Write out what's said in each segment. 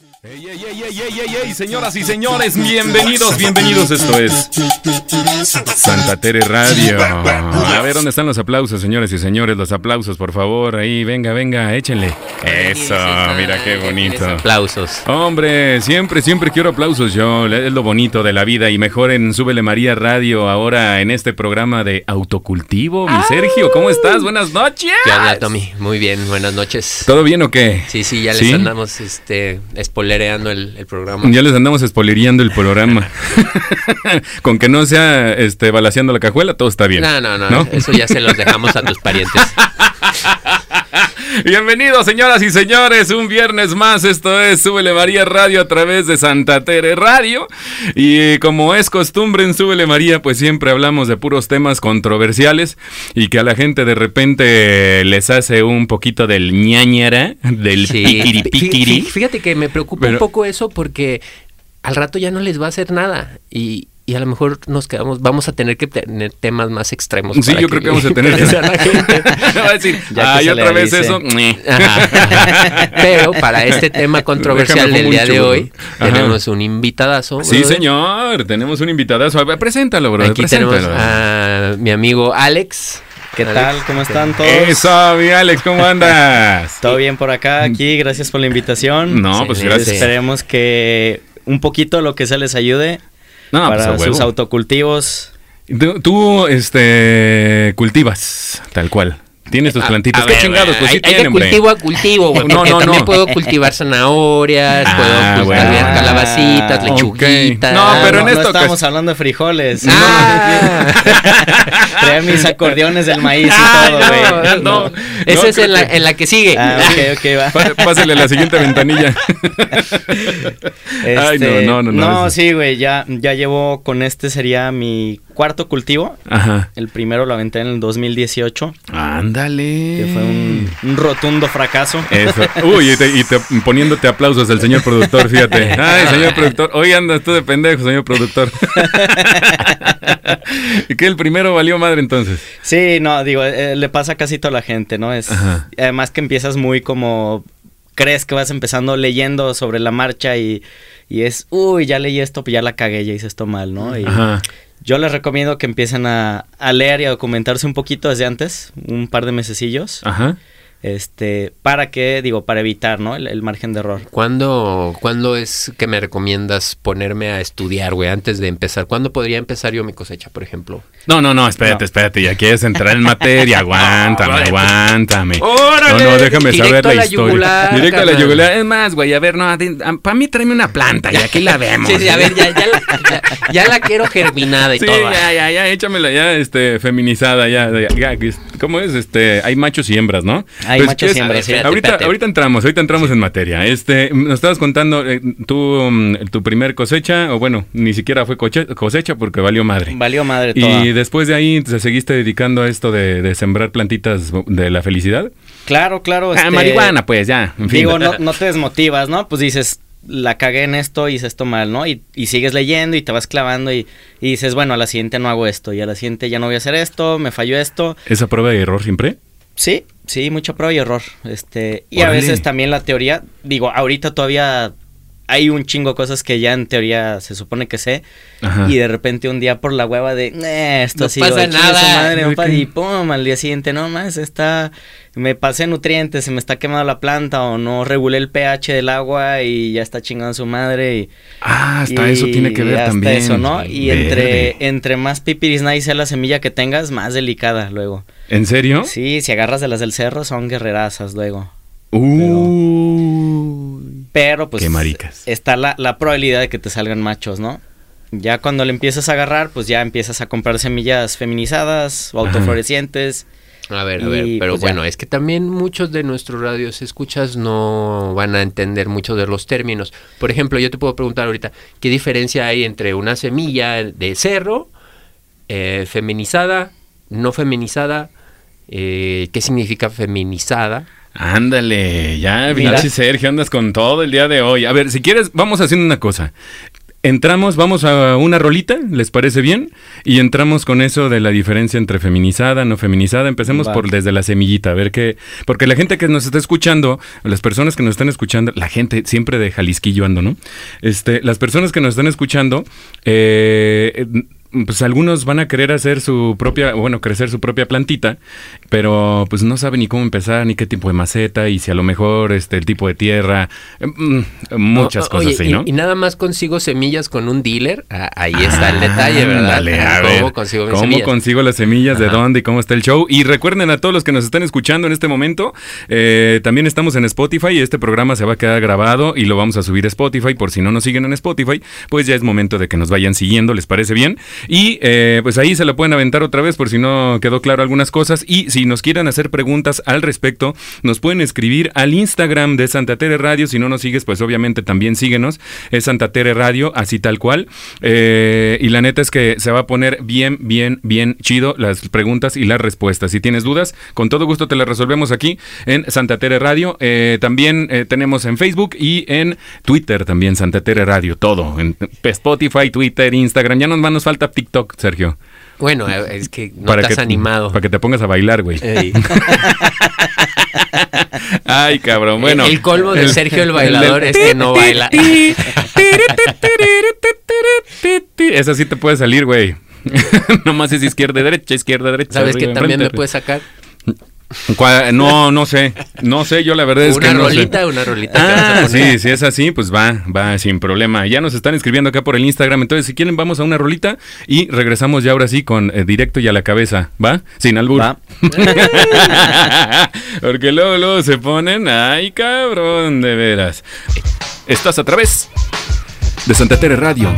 to Ey, ey, ey, ey, ey, ey, ey, señoras y señores, bienvenidos, bienvenidos. Esto es Santa Tere Radio. A ver, ¿dónde están los aplausos, señores y señores? Los aplausos, por favor. Ahí, venga, venga, échenle. Eso, mira qué bonito. Aplausos. Hombre, siempre, siempre quiero aplausos yo. Es lo bonito de la vida. Y mejor en Súbele María Radio, ahora en este programa de autocultivo. Mi Sergio, ¿cómo estás? Buenas noches. ¿Qué onda, Tommy? Muy bien, buenas noches. ¿Todo bien o qué? Sí, sí, ya les andamos este, spoilereando el, el, programa. Ya les andamos spoilereando el programa. Con que no sea este, balaseando la cajuela, todo está bien. No, no, no, ¿no? Eso ya se los dejamos a tus parientes. Bienvenidos, señoras y señores, un viernes más. Esto es Súbele María Radio a través de Santa Tere Radio. Y como es costumbre en Súbele María, pues siempre hablamos de puros temas controversiales y que a la gente de repente les hace un poquito del ñañara, del sí. piquiri, piquiri. Fíjate que me preocupa Pero, un poco eso porque al rato ya no les va a hacer nada. Y, y a lo mejor nos quedamos, vamos a tener que tener temas más extremos. Sí, yo que, creo que vamos a tener que la gente. no va a decir, ya ay, otra vez dice. eso. Pero para este tema controversial del día de hoy, Ajá. tenemos un invitadazo. Sí, señor, tenemos un invitadazo. A ver, preséntalo, bro. Aquí preséntalo. tenemos a mi amigo Alex. ¿Qué Alex, tal? ¿Cómo están todos? Eso, mi Alex, ¿cómo andas? Todo bien por acá, aquí, gracias por la invitación. No, pues gracias. Esperemos que un poquito lo que se les ayude no, para pues sus autocultivos. Tú, tú, este, cultivas, tal cual. Tienes tus plantitas. A ¿Qué ver, chingados? Pues hay, sí hay tienen, de cultivo a cultivo, güey. No, no, también no. puedo cultivar zanahorias, Ah, puedo cultivar bueno. calabacitas, Ok. lechuguitas. No, pero en no, esta no estamos hablando de frijoles. Ah. Mis acordeones del maíz y Ah, todo, no, güey. no. Esa No, es en la, que- en la que sigue. Ah, ok, ok, va. Pá- Pásale a la siguiente ventanilla. Ay, no, Este, no, no, no. eso- sí, güey, ya, ya llevo con este sería mi cuarto cultivo. Ajá. El primero lo aventé en el 2018, Ándale. que fue un, un rotundo fracaso. Eso. Uy, y, te- y te- poniéndote aplausos el señor productor, fíjate. Ay, señor productor. Hoy andas tú de pendejo, señor productor. ¿Y que el primero valió madre entonces? Sí, no, digo, eh, le pasa a casi toda la gente, ¿no? Es Ajá. además que empiezas muy como crees que vas empezando leyendo sobre la marcha y, y es, uy, ya leí esto, pues ya la cagué, ya hice esto mal, ¿no? Y Ajá. Yo les recomiendo que empiecen a, leer y a documentarse un poquito desde antes, un par de mesecillos, Ajá. Este, para que, digo, para evitar, ¿no? El, el margen de error. ¿Cuándo, ¿Cuándo es que me recomiendas ponerme a estudiar, güey, antes de empezar? ¿Cuándo podría empezar yo mi cosecha, por ejemplo? No, no, no, espérate, No. espérate. Ya quieres entrar en materia. Aguántame, vale, pues. aguántame. ¡Órale! No, no, déjame Directo saber a la, la historia. yugular, Directo a la yugular. Es más, güey, a ver, no, para mí tráeme una planta y aquí la vemos. Sí, sí, a ver, ya, ya, la, ya, ya la quiero germinada y Sí, todo. ya, ya, ya, échamela ya, este, feminizada, ya, ya, ya, que es- ¿cómo es? Este, hay machos y hembras, ¿no? Hay Pues, machos y hembras, sí. Ahorita, Espérate, ahorita entramos, ahorita entramos en materia. Este, nos estabas contando, eh, tú, mm, tu primer cosecha, o bueno, ni siquiera fue cosecha porque valió madre. Valió madre toda. Y después de ahí te seguiste dedicando a esto de, de sembrar plantitas de la felicidad. Claro, claro. Ah, este, marihuana, pues ya. En fin. Digo, no, no te desmotivas, ¿no? Pues dices, la cagué en esto, hice esto mal, ¿no? Y, y sigues leyendo y te vas clavando y, y dices, bueno, a la siguiente no hago esto y a la siguiente ya no voy a hacer esto, me falló esto. ¿Esa prueba de error siempre? Sí, sí, mucha prueba y error. Este, y a veces también la teoría, digo, ahorita todavía hay un chingo de cosas que ya en teoría se supone que sé Ajá. y de repente un día por la hueva de "Eh, esto No ha sido pasa nada". madre, ¿De compa", qué? y pum, al día siguiente no más está me pasé nutrientes, se me está quemando la planta o no regulé el pH del agua y ya está chingando su madre y Ah, hasta y eso tiene que ver hasta también. eso, ¿no? Y Verde. entre entre más pipiris nice sea la semilla que tengas, más delicada luego. ¿En serio? Sí, si agarras de las del cerro son guerrerazas luego. Uy. Pero pues Qué maricas. está la, la probabilidad de que te salgan machos, ¿no? Ya cuando le empiezas a agarrar, pues ya empiezas a comprar semillas feminizadas o Ajá. A ver, a ver, pero pues, ya. bueno, es que también muchos de nuestros radios escuchas no van a entender muchos de los términos. Por ejemplo, yo te puedo preguntar ahorita, ¿qué diferencia hay entre una semilla de cerro, eh, feminizada, no feminizada? Eh, ¿Qué significa feminizada? Ándale, ya, pinche Sergio, andas con todo el día de hoy. A ver, si quieres, vamos haciendo una cosa. Entramos, vamos a una rolita, ¿les parece bien? Y entramos con eso de la diferencia entre feminizada, no feminizada. Empecemos Va. por desde la semillita, a ver qué. Porque la gente que nos está escuchando, las personas que nos están escuchando, la gente siempre de Jalisquillo ando, ¿no? Este, las personas que nos están escuchando, eh, pues algunos van a querer hacer su propia, bueno, crecer su propia plantita, pero pues no saben ni cómo empezar, ni qué tipo de maceta, y si a lo mejor este el tipo de tierra, eh, mm, muchas O- cosas oye, así, y- ¿no? Y, nada más consigo semillas con un dealer. Ah, ahí está el detalle, ¿verdad? Ándale, a ¿Cómo ver, consigo mis ¿Cómo semillas? consigo las semillas? ¿De Ajá. dónde y cómo está el show? Y recuerden a todos los que nos están escuchando en este momento, eh, también estamos en Spotify y este programa se va a quedar grabado y lo vamos a subir a Spotify. Por si no nos siguen en Spotify, pues ya es momento de que nos vayan siguiendo, ¿les parece bien? Y eh, pues ahí se la pueden aventar otra vez por si no quedó claro algunas cosas. Y si nos quieren hacer preguntas al respecto, nos pueden escribir al Instagram de Santa Tere Radio. Si no nos sigues, pues obviamente también síguenos. Es Santa Tere Radio, así tal cual. Eh, y la neta es que se va a poner bien, bien, bien chido las preguntas y las respuestas. Si tienes dudas, con todo gusto te las resolvemos aquí en Santa Tere Radio. Eh, también tenemos en Facebook y en Twitter también Santa Tere Radio. Todo. En Spotify, Twitter, Instagram. Ya nos, nos falta TikTok, Sergio. Bueno, eh, es que no estás que, animado. Para que te pongas a bailar, güey. Ey. Ay, cabrón. Bueno. el colmo de el- Sergio el bailador es que no baila. Esa sí te puede salir, güey. Nomás es izquierda, derecha, izquierda, derecha. ¿Sabes que también me puedes sacar? No, no sé. No sé, yo la verdad es una que no rolita, sé. una rolita. que vas a Ah, sí, si es así, pues va, va sin problema. Ya nos están escribiendo acá por el Instagram, entonces si quieren vamos a una rolita y regresamos ya ahora sí con eh, directo y a la cabeza, ¿va? Sin albur. Va. Porque luego, luego se ponen, ay cabrón, de veras. Estás a través de Santa Tere Radio.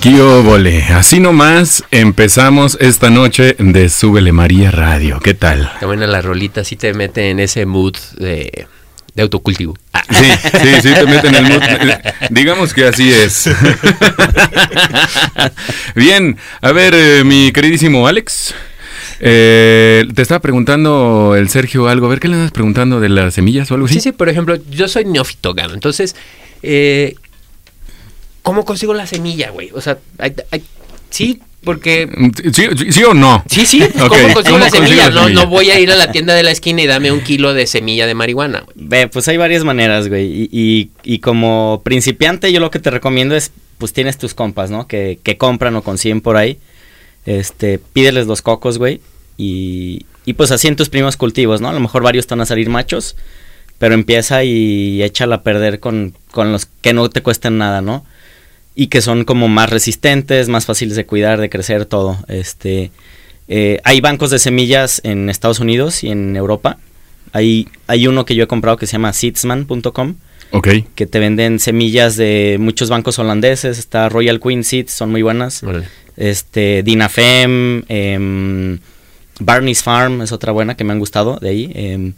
¡Qué óvole! Así nomás empezamos esta noche de Súbele María Radio. ¿Qué tal? Qué buena la rolita, sí te mete en ese mood de, de autocultivo. Ah, Sí, sí, sí, te meten en el mood. Digamos que así es. Bien, a ver, eh, mi queridísimo Alex. eh, te estaba preguntando el Sergio algo. A ver, ¿qué le andas preguntando de las semillas o algo así? Sí, sí, por ejemplo, yo soy neófito. Entonces, eh, ¿cómo consigo la semilla, güey? O sea, hay- hay- sí, porque... ¿Sí, sí, sí o no? Sí, sí, ¿cómo consigo ¿cómo la consigo semilla? la No, semilla? no voy a ir a la tienda de la esquina y dame un kilo de semilla de marihuana, güey. Ve, pues hay varias maneras, güey. Y, y- y como principiante, yo lo que te recomiendo es, pues tienes tus compas, ¿no? Que, que compran o consiguen por ahí. Este, pídeles los cocos, güey. Y, y pues así en tus primos cultivos, ¿no? A lo mejor varios te van a salir machos. Pero empieza y échala a perder con, con los que no te cuesten nada, ¿no? Y que son como más resistentes, más fáciles de cuidar, de crecer, todo. Este, eh, hay bancos de semillas en Estados Unidos y en Europa. Hay, hay uno que yo he comprado que se llama seedsman.com, Ok. que te venden semillas de muchos bancos holandeses. Está Royal Queen Seeds, son muy buenas. Órale. Este, Dinafem, em, Barney's Farm es otra buena que me han gustado de ahí. em.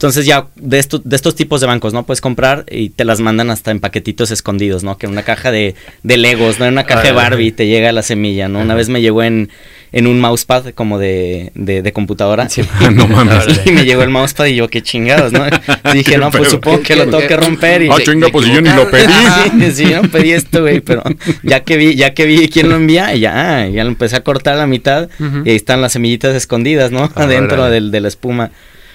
Entonces ya de, esto- de estos tipos de bancos, ¿no? Puedes comprar y te las mandan hasta en paquetitos escondidos, ¿no? Que en una caja de, de Legos, ¿no? En una caja de Ah. Barbie te llega la semilla, ¿no? Una vez me llegó en, en un mousepad como de, de, de computadora. Sí. No mames. Y me llegó el mousepad y yo, qué chingados, ¿no? Dije, no, pues supongo que lo tengo que romper. Y, Ah, chinga, pues yo ni lo pedí. Sí, sí, no pedí esto, güey, pero ya que vi, ya que vi quién lo envía, y ya, ah, ya lo empecé a cortar a la mitad y ahí están las semillitas escondidas, ¿no? Adentro del, de la espuma.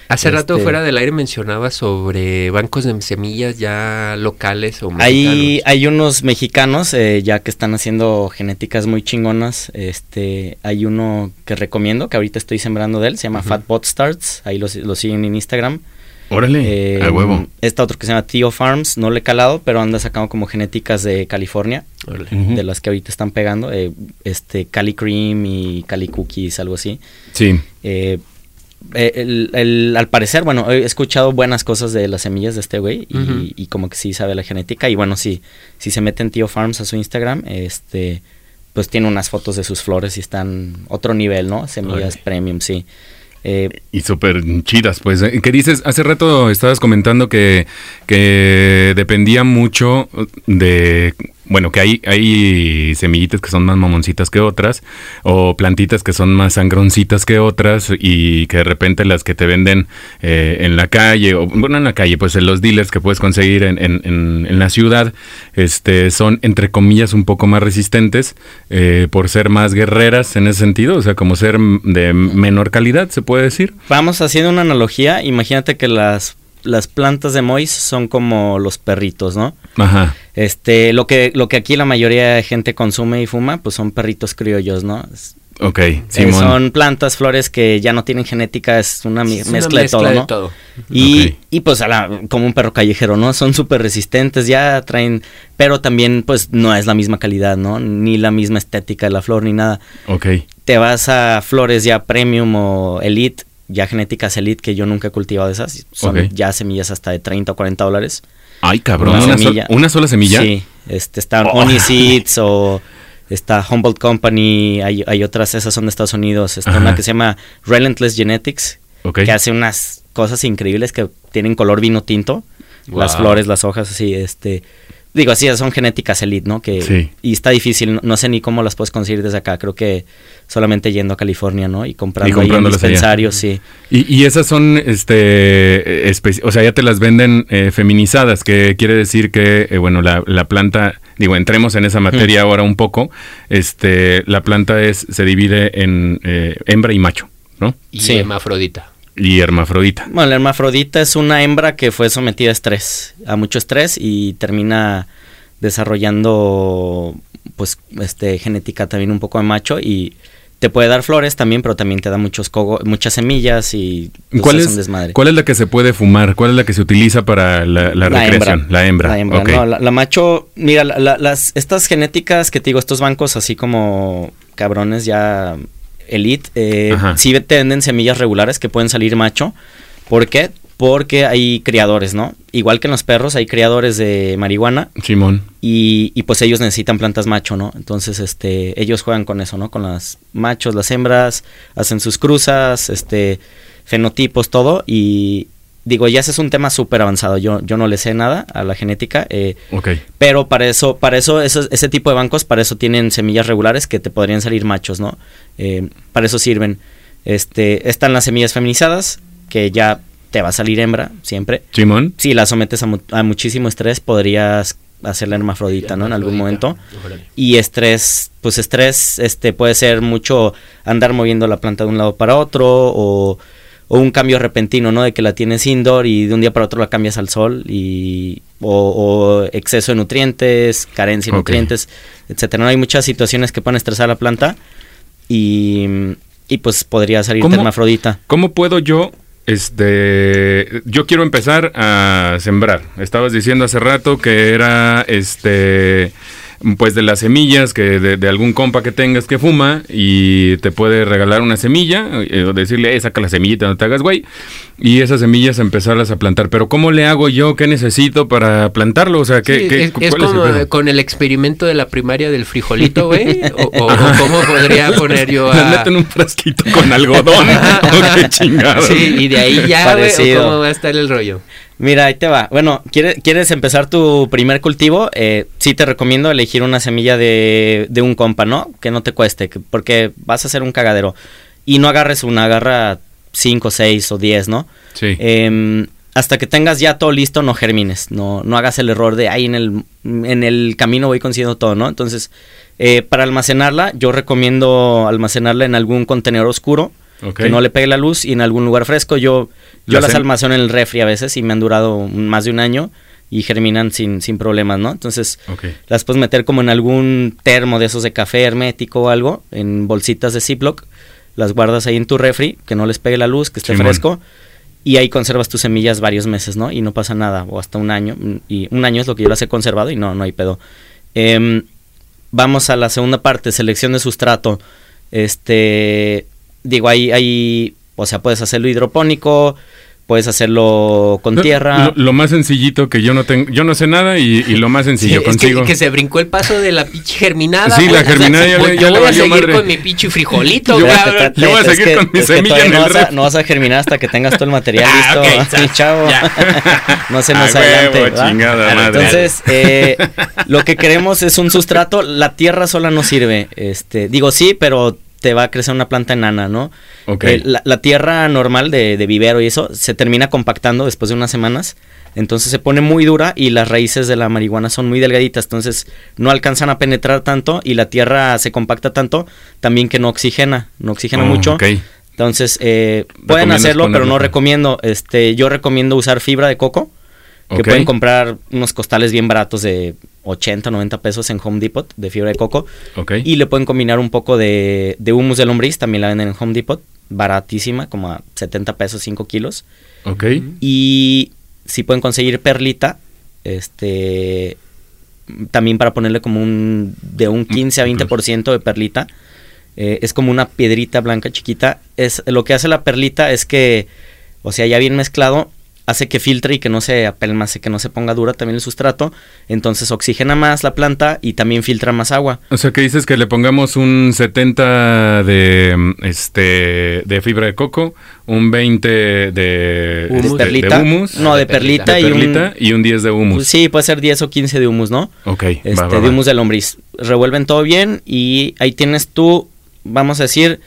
Hace rato Este- fuera del aire mencionaba sobre bancos de semillas ya locales o Hay, mexicanos. hay unos mexicanos eh, ya que están haciendo genéticas muy chingonas. Este, hay uno que recomiendo, que ahorita estoy sembrando de él, se llama Ujú. Fat Bot Starts, ahí lo, lo siguen en Instagram. Órale, Eh, a huevo. Está otro que se llama Theo Farms, no le he calado, pero anda sacando como genéticas de California. Órale. De las que ahorita están pegando, eh, este Cali Cream y Cali Cookies, algo así. Sí. Eh, eh, el- el- al parecer, bueno, he escuchado buenas cosas de las semillas de este güey y, como que sí sabe la genética y bueno, sí, si se meten Tío Farms a su Instagram, este, pues tiene unas fotos de sus flores y están otro nivel, ¿no? Semillas premium, sí. Eh, Y súper chidas, pues. ¿eh? ¿Qué dices? Hace rato estabas comentando que, que dependía mucho de... Bueno, que hay, hay semillitas que son más mamoncitas que otras, o plantitas que son más sangroncitas que otras, y que de repente las que te venden eh, en la calle, o bueno, en la calle, pues en los dealers que puedes conseguir en, en, en- en la ciudad, este, son entre comillas un poco más resistentes eh, por ser más guerreras en ese sentido, o sea, como ser de menor calidad, se puede decir. Vamos haciendo una analogía. Imagínate que las, las plantas de Mois son como los perritos, ¿no? Ajá. Este, lo que, lo que aquí la mayoría de gente consume y fuma, pues son perritos criollos, ¿no? Es- Ok, eh, Simón. son plantas, flores que ya no tienen genética, es una, mi- Es una mezcla, de todo, ¿no? todo. Y, Ok. y pues a la- como un perro callejero, ¿no? Son súper resistentes, ya traen, pero también pues no es la misma calidad, ¿no? Ni la misma estética de la flor, ni nada. Ok. Te vas a flores ya premium o elite, ya genéticas elite, que yo nunca he cultivado esas, son ya semillas hasta de 30 o 40 dólares. Ay, cabrón, Una una, sol-. ¿una sola semilla. Sí, este, están Oh. Honey Seeds o está Humboldt Company, hay, hay otras, esas son de Estados Unidos, está Ajá. una que se llama Relentless Genetics, que hace unas cosas increíbles que tienen color vino tinto, las flores, las hojas, así, este, digo, así son genéticas elite, ¿no? Que, Sí. Y está difícil, no, no sé ni cómo las puedes conseguir desde acá, creo que solamente yendo a California, ¿no? Y comprando, Y ahí en comprándolas allá. dispensarios, sí. Y, y esas son, este, espe- o sea, ya te las venden eh, feminizadas, que quiere decir que, eh, bueno, la, la planta, digo, entremos en esa materia ahora un poco, este, la planta es, se divide en eh, hembra y macho, ¿no? Y Sí. hermafrodita. Y hermafrodita. Bueno, la hermafrodita es una hembra que fue sometida a estrés, a mucho estrés y termina desarrollando pues este genética también un poco de macho y te puede dar flores también, pero también te da muchos cogo- muchas semillas y ¿Cuál es un desmadre. ¿Cuál es la que se puede fumar? ¿Cuál es la que se utiliza para la, la recreación? hembra. La hembra. La hembra, no, la, la macho, mira, la- la- las, estas genéticas que te digo, estos bancos así como cabrones ya elite, eh, sí venden semillas regulares que pueden salir macho. ¿Por qué? Porque hay criadores, ¿no? Igual que en los perros, hay criadores de marihuana Simón. y, y, pues ellos necesitan plantas macho, ¿no? Entonces, este, ellos juegan con eso, ¿no? Con las machos, las hembras, hacen sus cruzas, este, fenotipos, todo. Y digo, ya ese es un tema súper avanzado. Yo, yo no le sé nada a la genética. eh, Ok. pero para eso, para eso, ese tipo de bancos, para eso tienen semillas regulares que te podrían salir machos, ¿no? Eh, para eso sirven. Este, están las semillas feminizadas, que ya te va a salir hembra, siempre. Simón. Si la sometes a, mu- a muchísimo estrés, podrías hacerla hermafrodita, ¿no? En algún momento. Y estrés, pues estrés, este, puede ser mucho andar moviendo la planta de un lado para otro o, o un cambio repentino, ¿no? De que la tienes indoor y de un día para otro la cambias al sol y o, o exceso de nutrientes, carencia de nutrientes, etcétera. No hay muchas situaciones que pueden estresar a la planta y, y pues podría salir ¿Cómo? hermafrodita. ¿Cómo puedo yo, este, yo quiero empezar a sembrar? Estabas diciendo hace rato que era, este, pues de las semillas que de, de algún compa que tengas que fuma y te puede regalar una semilla eh, o decirle, eh, saca la semillita, no te hagas güey. Y esas semillas empezarlas a plantar. Pero ¿cómo le hago yo? ¿Qué necesito para plantarlo? O sea, ¿qué, Sí, qué- es, cuál es el como pedo? con el experimento de la primaria del frijolito, güey. O, o- o cómo podría poner yo Me a... meten un frasquito con algodón. Oh, qué chingado. Sí, y de ahí ya, güey, o cómo va a estar el rollo. Mira, ahí te va. Bueno, ¿quieres, ¿quieres empezar tu primer cultivo? Eh, sí te recomiendo elegir una semilla de, de un compa, ¿no? Que no te cueste, que- porque vas a hacer un cagadero. Y no agarres una, agarra 5, 6 o 10, ¿no? Sí. Em, hasta que tengas ya todo listo, no germines. No, no hagas el error de ahí en el, en el camino voy consiguiendo todo, ¿no? Entonces, eh, para almacenarla, yo recomiendo almacenarla en algún contenedor oscuro. Que no le pegue la luz y en algún lugar fresco. Yo, yo Las las almaceno en el refri a veces y me han durado más de un año y germinan sin, sin problemas, ¿no? Entonces, las puedes meter como en algún termo de esos de café hermético o algo, en bolsitas de Ziploc. Las guardas ahí en tu refri, que no les pegue la luz, que esté Simón. fresco. Y ahí conservas tus semillas varios meses, ¿no? Y no pasa nada, o hasta un año. Y un año es lo que yo las he conservado y no, no hay pedo. Em, vamos a la segunda parte, selección de sustrato. Este, digo, ahí, ahí, o sea, puedes hacerlo hidropónico, Puedes hacerlo con tierra. Lo, lo más sencillito que yo no tengo, yo no sé nada y, y lo más sencillo Es que, contigo. que se brincó el paso de la pinche germinada. Sí, la germinada ya yo ya le voy a seguir madre. con mi pinche frijolito, Yo- cabrón. yo voy a Es seguir que- con mi semilla en no el vas, a, ref. no vas a germinar hasta que tengas todo el material Ah, listo. Sí, chavo. no se A nos huevo, adelante. ¿va? chingada madre. Entonces, eh, lo que queremos es un sustrato. La tierra sola no sirve. Este, digo sí, pero te va a crecer una planta enana, ¿no? Ok. Eh, la, la tierra normal de, de vivero y eso se termina compactando después de unas semanas. Entonces se pone muy dura y las raíces de la marihuana son muy delgaditas. Entonces no alcanzan a penetrar tanto y la tierra se compacta tanto también que no oxigena. No oxigena Oh, mucho. ok. Entonces eh, pueden ¿Recomiendas hacerlo, pero no recomiendo. Este, yo recomiendo usar fibra de coco. Que pueden comprar unos costales bien baratos de 80, 90 pesos en Home Depot de fibra de coco. Y le pueden combinar un poco de, de humus de lombriz, también la venden en Home Depot, baratísima, como a 70 pesos 5 kilos. Ok. Y si pueden conseguir perlita, este también para ponerle como un de un 15 a 20% de perlita. Eh, es como una piedrita blanca chiquita. Es, lo que hace la perlita es que, o sea, ya bien mezclado, hace que filtre y que no se apelmace, que no se ponga dura también el sustrato. Entonces oxigena más la planta y también filtra más agua. O sea, que dices que le pongamos un 70 de este de fibra de coco, un 20 de, Humus. este, perlita. de humus, No, de De perlita. perlita, de y un- y un 10 de humus. Pues sí, puede ser 10 o 15 de humus, ¿no? ok, Este, va, va, de humus de lombriz. Revuelven todo bien y ahí tienes tú, vamos a decir,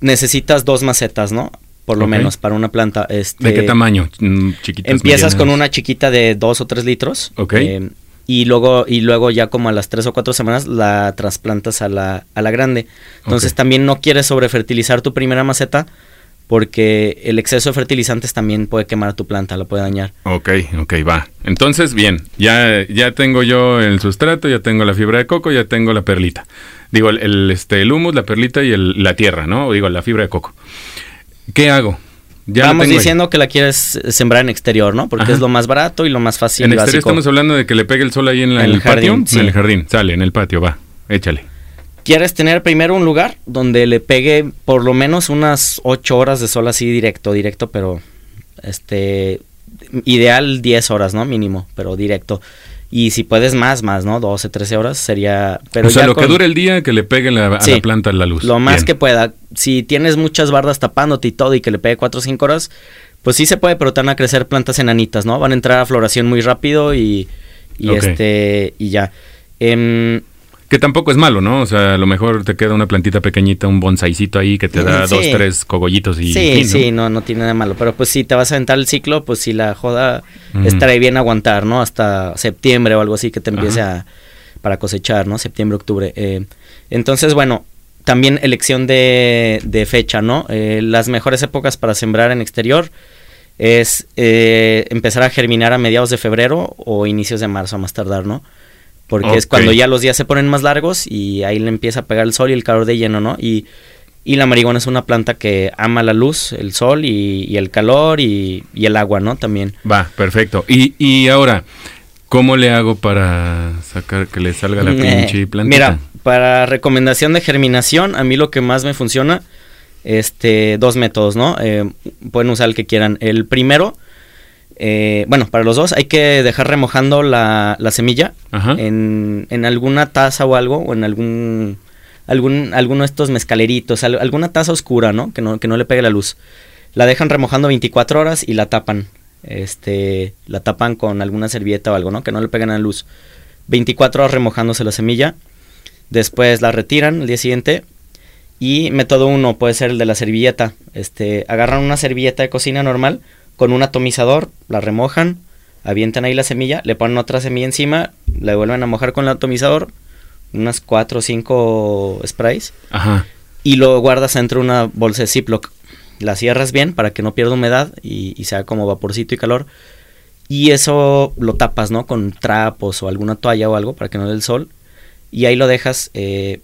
necesitas dos macetas, ¿no? Por lo menos para una planta. Este, ¿De qué tamaño? Mm, Chiquitas, Empiezas con una chiquita de 2 o 3 litros. Ok. eh, y luego, y luego ya como a las 3 o 4 semanas la trasplantas a la, a la grande. Entonces también no quieres sobrefertilizar tu primera maceta porque el exceso de fertilizantes también puede quemar tu planta, la puede dañar. Ok, ok, va. Entonces, bien, ya, ya tengo yo el sustrato, ya tengo la fibra de coco, ya tengo la perlita. Digo, el, el, este, el humus, la perlita y el- la tierra, ¿no? O digo, la fibra de coco. ¿Qué hago? Ya Vamos ahí. diciendo que la quieres sembrar en exterior, ¿no? Porque Ajá. es lo más barato y lo más fácil en exterior básico. estamos hablando de que le pegue el sol ahí en, la- En el patio. jardín, sí. En el jardín, sale, en el patio, va, échale. Quieres tener primero un lugar donde le pegue por lo menos unas 8 horas de sol así directo, directo, pero este ideal 10 horas, ¿no? Mínimo, pero directo. Y si puedes más, más, ¿no? 12, 13 horas sería... Pero o sea, ya lo que dure el día que le pegue la- a la planta la luz. Lo más Bien. que pueda. Si tienes muchas bardas tapándote y todo y que le pegue 4 o 5 horas, pues sí se puede, pero te van a crecer plantas enanitas, ¿no? Van a entrar a floración muy rápido y, y este y ya. Em, Que tampoco es malo, ¿no? O sea, a lo mejor te queda una plantita pequeñita, un bonsaicito ahí que te da Sí. dos, tres cogollitos y sí, fin, ¿no? sí, no, no tiene nada malo. Pero pues si te vas a aventar el ciclo, pues si la joda Ujú. estará bien aguantar, ¿no? Hasta septiembre o algo así que te empiece a para cosechar, ¿no? Septiembre, octubre. eh. entonces, bueno, también elección de, de fecha, ¿no? Eh, las mejores épocas para sembrar en exterior es eh, empezar a germinar a mediados de febrero o inicios de marzo a más tardar, ¿no? Porque es cuando ya los días se ponen más largos y ahí le empieza a pegar el sol y el calor de lleno, ¿no? Y, y la marihuana es una planta que ama la luz, el sol y, y el calor y, y el agua, ¿no? También. Va, perfecto. Y, y ahora, ¿cómo le hago para sacar que le salga la Eh, pinche plantita? Mira, para recomendación de germinación, a mí lo que más me funciona, este, dos métodos, ¿no? Eh, pueden usar el que quieran. El primero, eh, bueno, para los dos hay que dejar remojando la, la semilla en, en alguna taza o algo, o en algún, algún alguno de estos mezcaleritos, al- alguna taza oscura, ¿no? Que no, que no le pegue la luz. La dejan remojando 24 horas y la tapan. Este, la tapan con alguna servilleta o algo, ¿no? Que no le peguen a la luz. 24 horas remojándose la semilla. Después la retiran el día siguiente. Y método uno puede ser el de la servilleta. Este, agarran una servilleta de cocina normal con un atomizador, la remojan, avientan ahí la semilla, le ponen otra semilla encima, la vuelven a mojar con el atomizador, unas 4 o 5 sprays, Ajá. y lo guardas entre una bolsa de Ziploc. La cierras bien para que no pierda humedad y, y sea como vaporcito y calor. Y eso lo tapas, ¿no? Con trapos o alguna toalla o algo para que no dé el sol. Y ahí lo dejas. eh,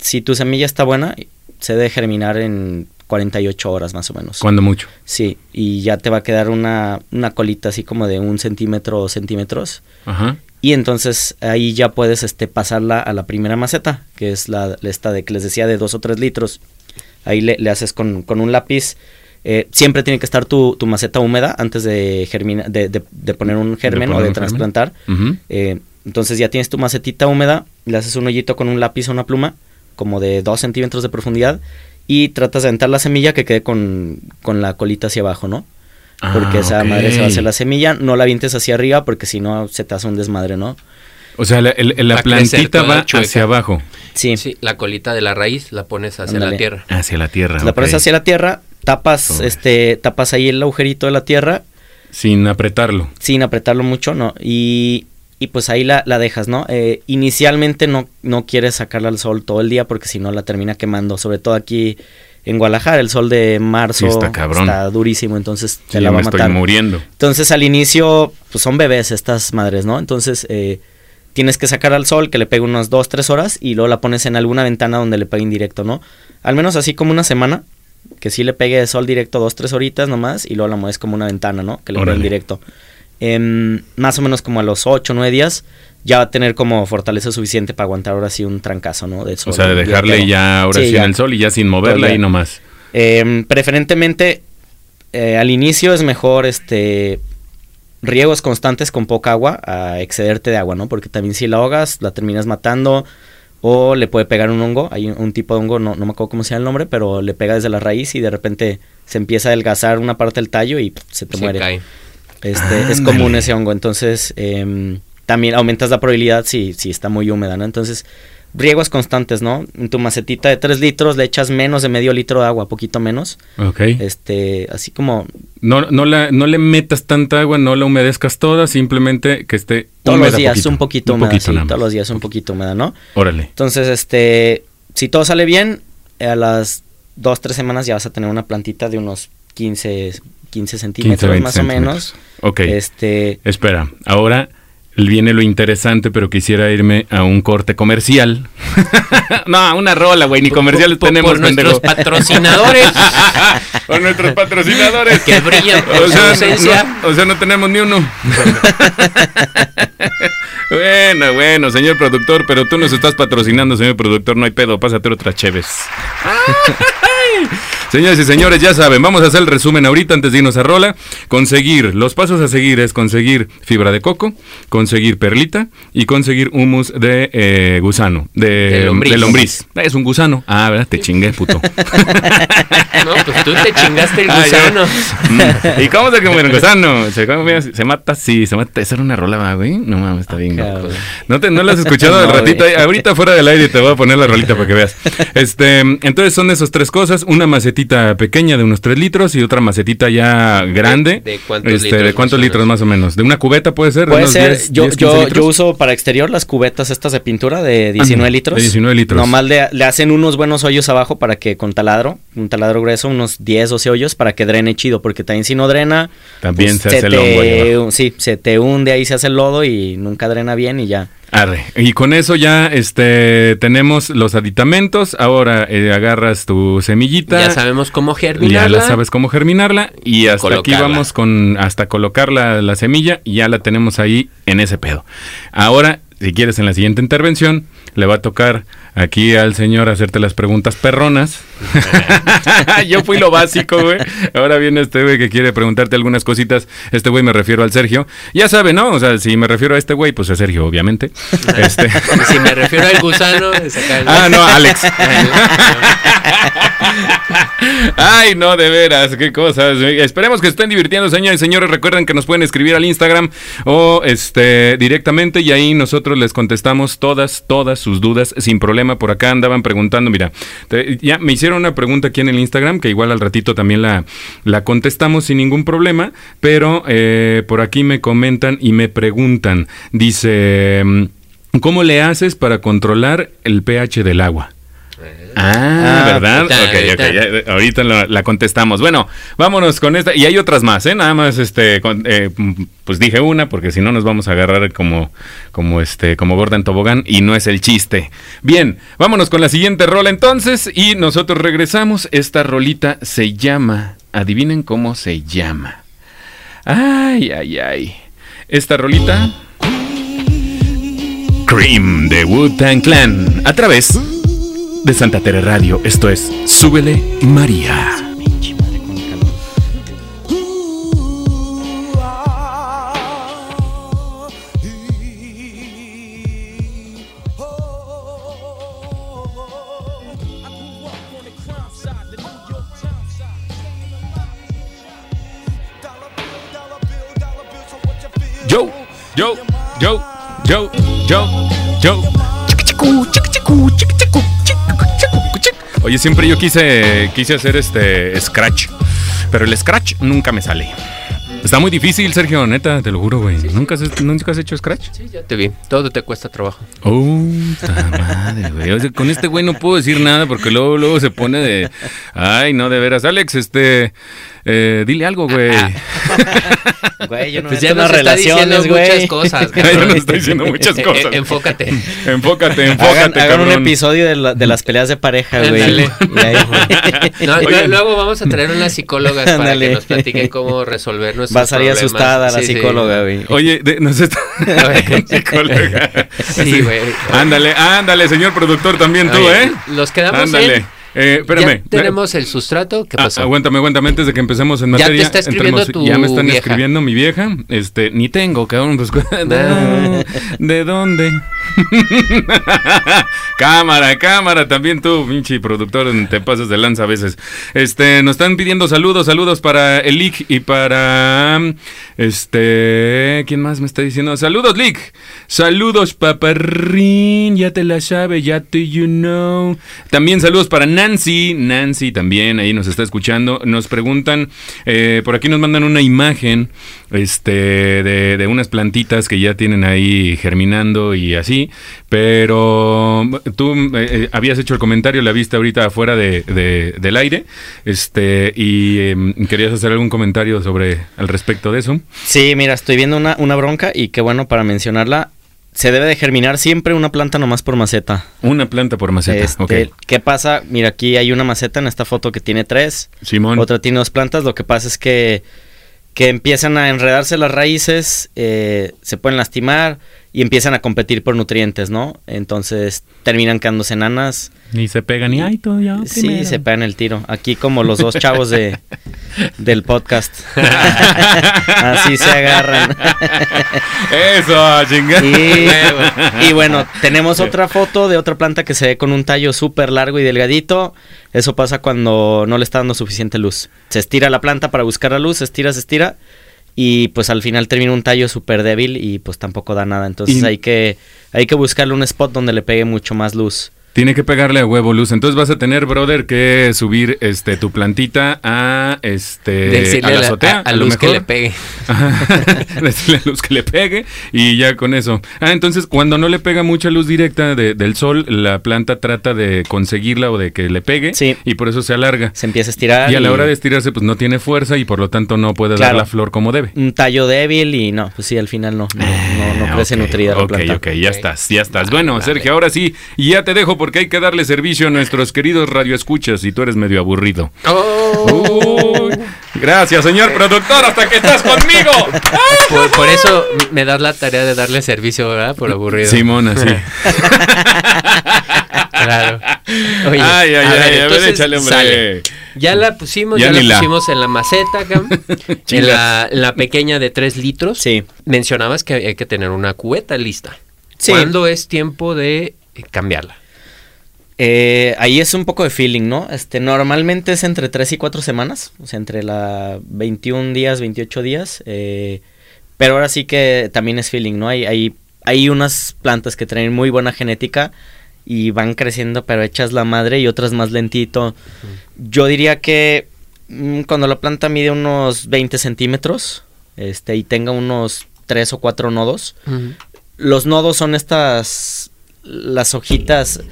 si tu semilla está buena, se debe germinar en 48 horas más o menos. Cuando mucho. Sí, y ya te va a quedar una, una colita así como de un centímetro o centímetros. Ajá. Y entonces ahí ya puedes este, pasarla a la primera maceta, que es la esta de que les decía de dos o tres litros. Ahí le, le haces con, con un lápiz, Eh, siempre tiene que estar tu, tu maceta húmeda antes de, germina, de, de- de poner un germen poner o de trasplantar. Eh, entonces ya tienes tu macetita húmeda, le haces un hoyito con un lápiz o una pluma, como de 2 centímetros de profundidad, y tratas de aventar la semilla que quede con, con la colita hacia abajo, ¿no? Porque Ah, esa madre se va a hacer la semilla, no la avientes hacia arriba porque si no se te hace un desmadre, ¿no? O sea, la, el- plantita va chueca. hacia abajo, Sí, Sí, la colita de la raíz la pones hacia la tierra. hacia la tierra. la pones hacia la tierra, tapas, este, tapas ahí el agujerito de la tierra Sin apretarlo. sin apretarlo mucho, ¿no? Y, y pues ahí la, la dejas, ¿no? Eh, inicialmente no, no quieres sacarla al sol todo el día porque si no la termina quemando, sobre todo aquí en Guadalajara, el sol de marzo Sí, está cabrón. está durísimo, entonces te Sí, la va a estoy matar. muriendo. Entonces al inicio, pues son bebés estas madres, ¿no? Entonces eh, tienes que sacar al sol que le pegue unas 2, 3 horas y luego la pones en alguna ventana donde le pegue indirecto, ¿no? Al menos así como una semana, que sí le pegue de sol directo 2, 3 horitas nomás y luego la mueves como una ventana, ¿no? Que le pegue Órale. directo. Em, más o menos como a los 8, 9 días ya va a tener como fortaleza suficiente para aguantar ahora sí un trancazo, ¿no? De sol O sea, de día dejarle ya ahora Sí, sí, ya. en el sol y ya sin moverla ahí nomás. Em, preferentemente eh, al inicio es mejor este riegos constantes con poca agua a excederte de agua, ¿no? Porque también si la ahogas la terminas matando o le puede pegar un hongo, hay un, un tipo de hongo, no, no me acuerdo cómo se llama el nombre, pero le pega desde la raíz y de repente se empieza a adelgazar una parte del tallo y pff, se te Se muere. cae. Este, es común ese hongo, entonces em, también aumentas la probabilidad si, si está muy húmeda, ¿no? Entonces, riegos constantes, ¿no? En tu macetita de 3 litros le echas menos de medio litro de agua, poquito menos. Ok. Este, así como No, no, la, no le metas tanta agua, no la humedezcas toda, simplemente que esté todos los días poquito. un poquito Un húmeda, poquito sí, todos los días un poquito húmeda, ¿no? Órale. Entonces, este, si todo sale bien, a las 2, 3 semanas ya vas a tener una plantita de unos 15, 15 centímetros 15, 20 más o menos. Ok. Este, Espera, ahora viene lo interesante, pero quisiera irme a un corte comercial. no, a una rola, güey, ni comerciales Por- tenemos, por nuestros pendejo. patrocinadores. Por nuestros patrocinadores. Que brillan o sea, ausencia. no, o sea, no tenemos ni uno. bueno, bueno, señor productor, pero tú nos estás patrocinando, señor productor, no hay pedo, pásate otras cheves. Señores y señores, ya saben, vamos a hacer el resumen ahorita antes de irnos a rola. Conseguir, los pasos a seguir es conseguir fibra de coco, conseguir perlita y conseguir humus de eh, gusano, de, De lombriz. de lombriz. Es un gusano. Ah, ¿verdad? Te chingué, puto. No, pues tú te chingaste el Ah, gusano. Mm. ¿Y cómo se come el gusano? ¿Se, come- se mata? Sí, se mata. Esa era una rola, ¿va, güey. No mames, está bien. ¿No, te, ¿No la has escuchado al No, ratito? Ahorita fuera del aire te voy a poner la rolita para que veas. Este, entonces son esas tres cosas. Una macetita pequeña de unos 3 litros y otra macetita ya grande. ¿De- de cuántos Este, litros ¿De cuántos más o litros más o menos? ¿De una cubeta puede ser? ¿De Puede unos ser, 10, yo, 10, 15 yo, yo uso para exterior las cubetas estas de pintura de 19 Ándale, litros. de 19 litros. Nomás le, le hacen unos buenos hoyos abajo para que con taladro, un taladro grueso, unos 10, 12 hoyos para que drene chido, porque también si no drena, También pues, se hace el hongo ahí te, sí, se te hunde ahí, se hace el lodo y nunca drena bien y ya. Arre. Y con eso ya este, tenemos los aditamentos. Ahora eh, agarras tu semillita. Ya sabemos cómo Ya germinarla. la sabes cómo germinarla y hasta aquí vamos con hasta colocar la, la semilla y ya la tenemos ahí en ese pedo. Ahora, si quieres en la siguiente intervención, le va a tocar aquí al señor hacerte las preguntas perronas. Yo fui lo básico, güey. Ahora viene este güey que quiere preguntarte algunas cositas. Este güey me refiero al Sergio. Ya sabe, ¿no? O sea, si me refiero a este güey, pues a Sergio, obviamente. Este... Si me refiero al gusano, es acá el- Ah, no, Alex. Ay, no, de veras, qué cosas. Esperemos que estén divirtiendo, señores y señores. Recuerden que nos pueden escribir al Instagram o este directamente y ahí nosotros les contestamos todas, todas sus dudas sin problema. Por acá andaban preguntando, mira, te- ya me hicieron una pregunta aquí en el Instagram que igual al ratito también la, la contestamos sin ningún problema, pero eh, por aquí me comentan y me preguntan, dice, mm, ¿cómo le haces para controlar el pH del agua? Ah, Ah, ¿verdad? ahorita, Ok, ok, ahorita. ya, ahorita la, la contestamos. Bueno, vámonos con esta. Y hay otras más, ¿eh? Nada más, este, con- eh, pues dije una, porque si no nos vamos a agarrar como, como este, como gorda en tobogán, y no es el chiste. Bien, vámonos con la siguiente rola entonces, y nosotros regresamos. Esta rolita se llama, adivinen cómo se llama. Ay, ay, ay. Esta rolita... Cream de Wu-Tang Clan, a través de Santa Tere Radio. Esto es Súbele María. Yo, yo, yo, yo, yo, yo. Oye, siempre yo quise, quise hacer este Scratch, pero el Scratch nunca me sale. Está muy difícil, Sergio, neta, te lo juro, güey. ¿Nunca, has, ¿Nunca has hecho Scratch? Sí, ya te vi. Todo te cuesta trabajo. Oh, madre, güey. O sea, con este güey no puedo decir nada porque luego, luego se pone de. Ay, no, de veras. Alex, este. Eh, dile algo, güey. Güey, yo no Pues ya diciendo relaciones, güey. muchas cosas. Ya nos está diciendo muchas Eh, cosas. eh, enfócate. Enfócate, Hagan, enfócate, hagan un episodio de, la- de las peleas de pareja, güey. No, luego vamos a traer unas psicólogas para que nos platiquen cómo resolver nuestros Va a salir problemas. asustada la Sí, sí. psicóloga, güey. Oye, de- nos está. psicóloga. Sí, güey. Ándale, ándale, señor productor, también tú, ¿eh? Los quedamos Ándale. en... Eh, espérame. Ya tenemos el sustrato. ¿Qué Ah, pasó? aguántame, aguántame antes de que empecemos en Ya te materia. está escribiendo entremos- tu ya me están vieja. escribiendo mi vieja. Este, ni tengo, cabrón. Pues, Ah. ¿De dónde? cámara, cámara, también tú, pinche productor, te pasas de lanza a veces. Este, nos están pidiendo saludos, saludos para el Lick y para este, ¿quién más me está diciendo? Saludos, Lick. Saludos, paparrín, ya te la sabe, ya te you know. También saludos para Nancy, Nancy también ahí nos está escuchando. Nos preguntan, eh, por aquí nos mandan una imagen, este, de, de unas plantitas que ya tienen ahí germinando y así, pero tú eh, eh, habías hecho el comentario, la viste ahorita afuera de, de- del aire, este, y em, querías hacer algún comentario sobre al respecto de eso. Sí, mira, estoy viendo una, una bronca y qué bueno para mencionarla. Se debe de germinar siempre una planta nomás por maceta. Una planta por maceta, Este, ok. ¿Qué pasa? Mira, aquí hay una maceta en esta foto que tiene tres, Simón. otra tiene dos plantas. Lo que pasa es que, que empiezan a enredarse las raíces, eh, se pueden lastimar y empiezan a competir por nutrientes, ¿no? Entonces terminan quedándose enanas. Y se pegan y ay, todo ya. Sí, primero". se pegan el tiro. Aquí como los dos chavos de, del podcast. Así se agarran. Eso, chingada. Y, y bueno, tenemos otra foto de otra planta que se ve con un tallo súper largo y delgadito. Eso pasa cuando no le está dando suficiente luz. Se estira la planta para buscar la luz, se estira, se estira. Y pues al final termina un tallo súper débil y pues tampoco da nada. Entonces Y- hay que, hay que buscarle un spot donde le pegue mucho más luz. Tiene que pegarle a huevo luz. Entonces vas a tener, brother, que subir este tu plantita a este Decirle a la azotea. a- Luz que mejor. le pegue. Decirle a luz que le pegue y ya con eso. Ah, entonces cuando no le pega mucha luz directa de- del sol, la planta trata de conseguirla o de que le pegue Sí. y por eso se alarga. Se empieza a estirar. Y a la hora de estirarse, pues no tiene fuerza y por lo tanto no puede dar la flor como debe. Un tallo débil y no, pues sí, al final no, no, no, no crece Ah, ok, nutrida la Ok, planta. ok, ya Ok. estás, ya estás. Bueno, Vale. Sergio, ahora sí, ya te dejo porque hay que darle servicio a nuestros queridos radioescuchas y tú eres medio aburrido. Oh. Uy, gracias, señor productor, hasta que estás conmigo. Por, por eso me das la tarea de darle servicio, ¿verdad? Por aburrido. Simona, sí. Claro. Oye, ay, ay, a ay, ver, a ver, entonces, échale, hombre. sale. Ya la pusimos, Ya la la. pusimos en la maceta, cam, en, la, en la pequeña de 3 litros. Sí. Mencionabas que hay que tener una cubeta lista. Sí. ¿Cuándo es tiempo de cambiarla? Eh, ahí es un poco de feeling, ¿no? Este, normalmente es entre 3 y 4 semanas, o sea, entre la 21 días, 28 días, eh, pero ahora sí que también es feeling, ¿no? Hay, hay, hay unas plantas que traen muy buena genética y van creciendo, pero hechas la madre y otras más lentito. Yo diría que mm, cuando la planta mide unos 20 centímetros, este, y tenga unos 3 o 4 nodos, los nodos son estas, las hojitas,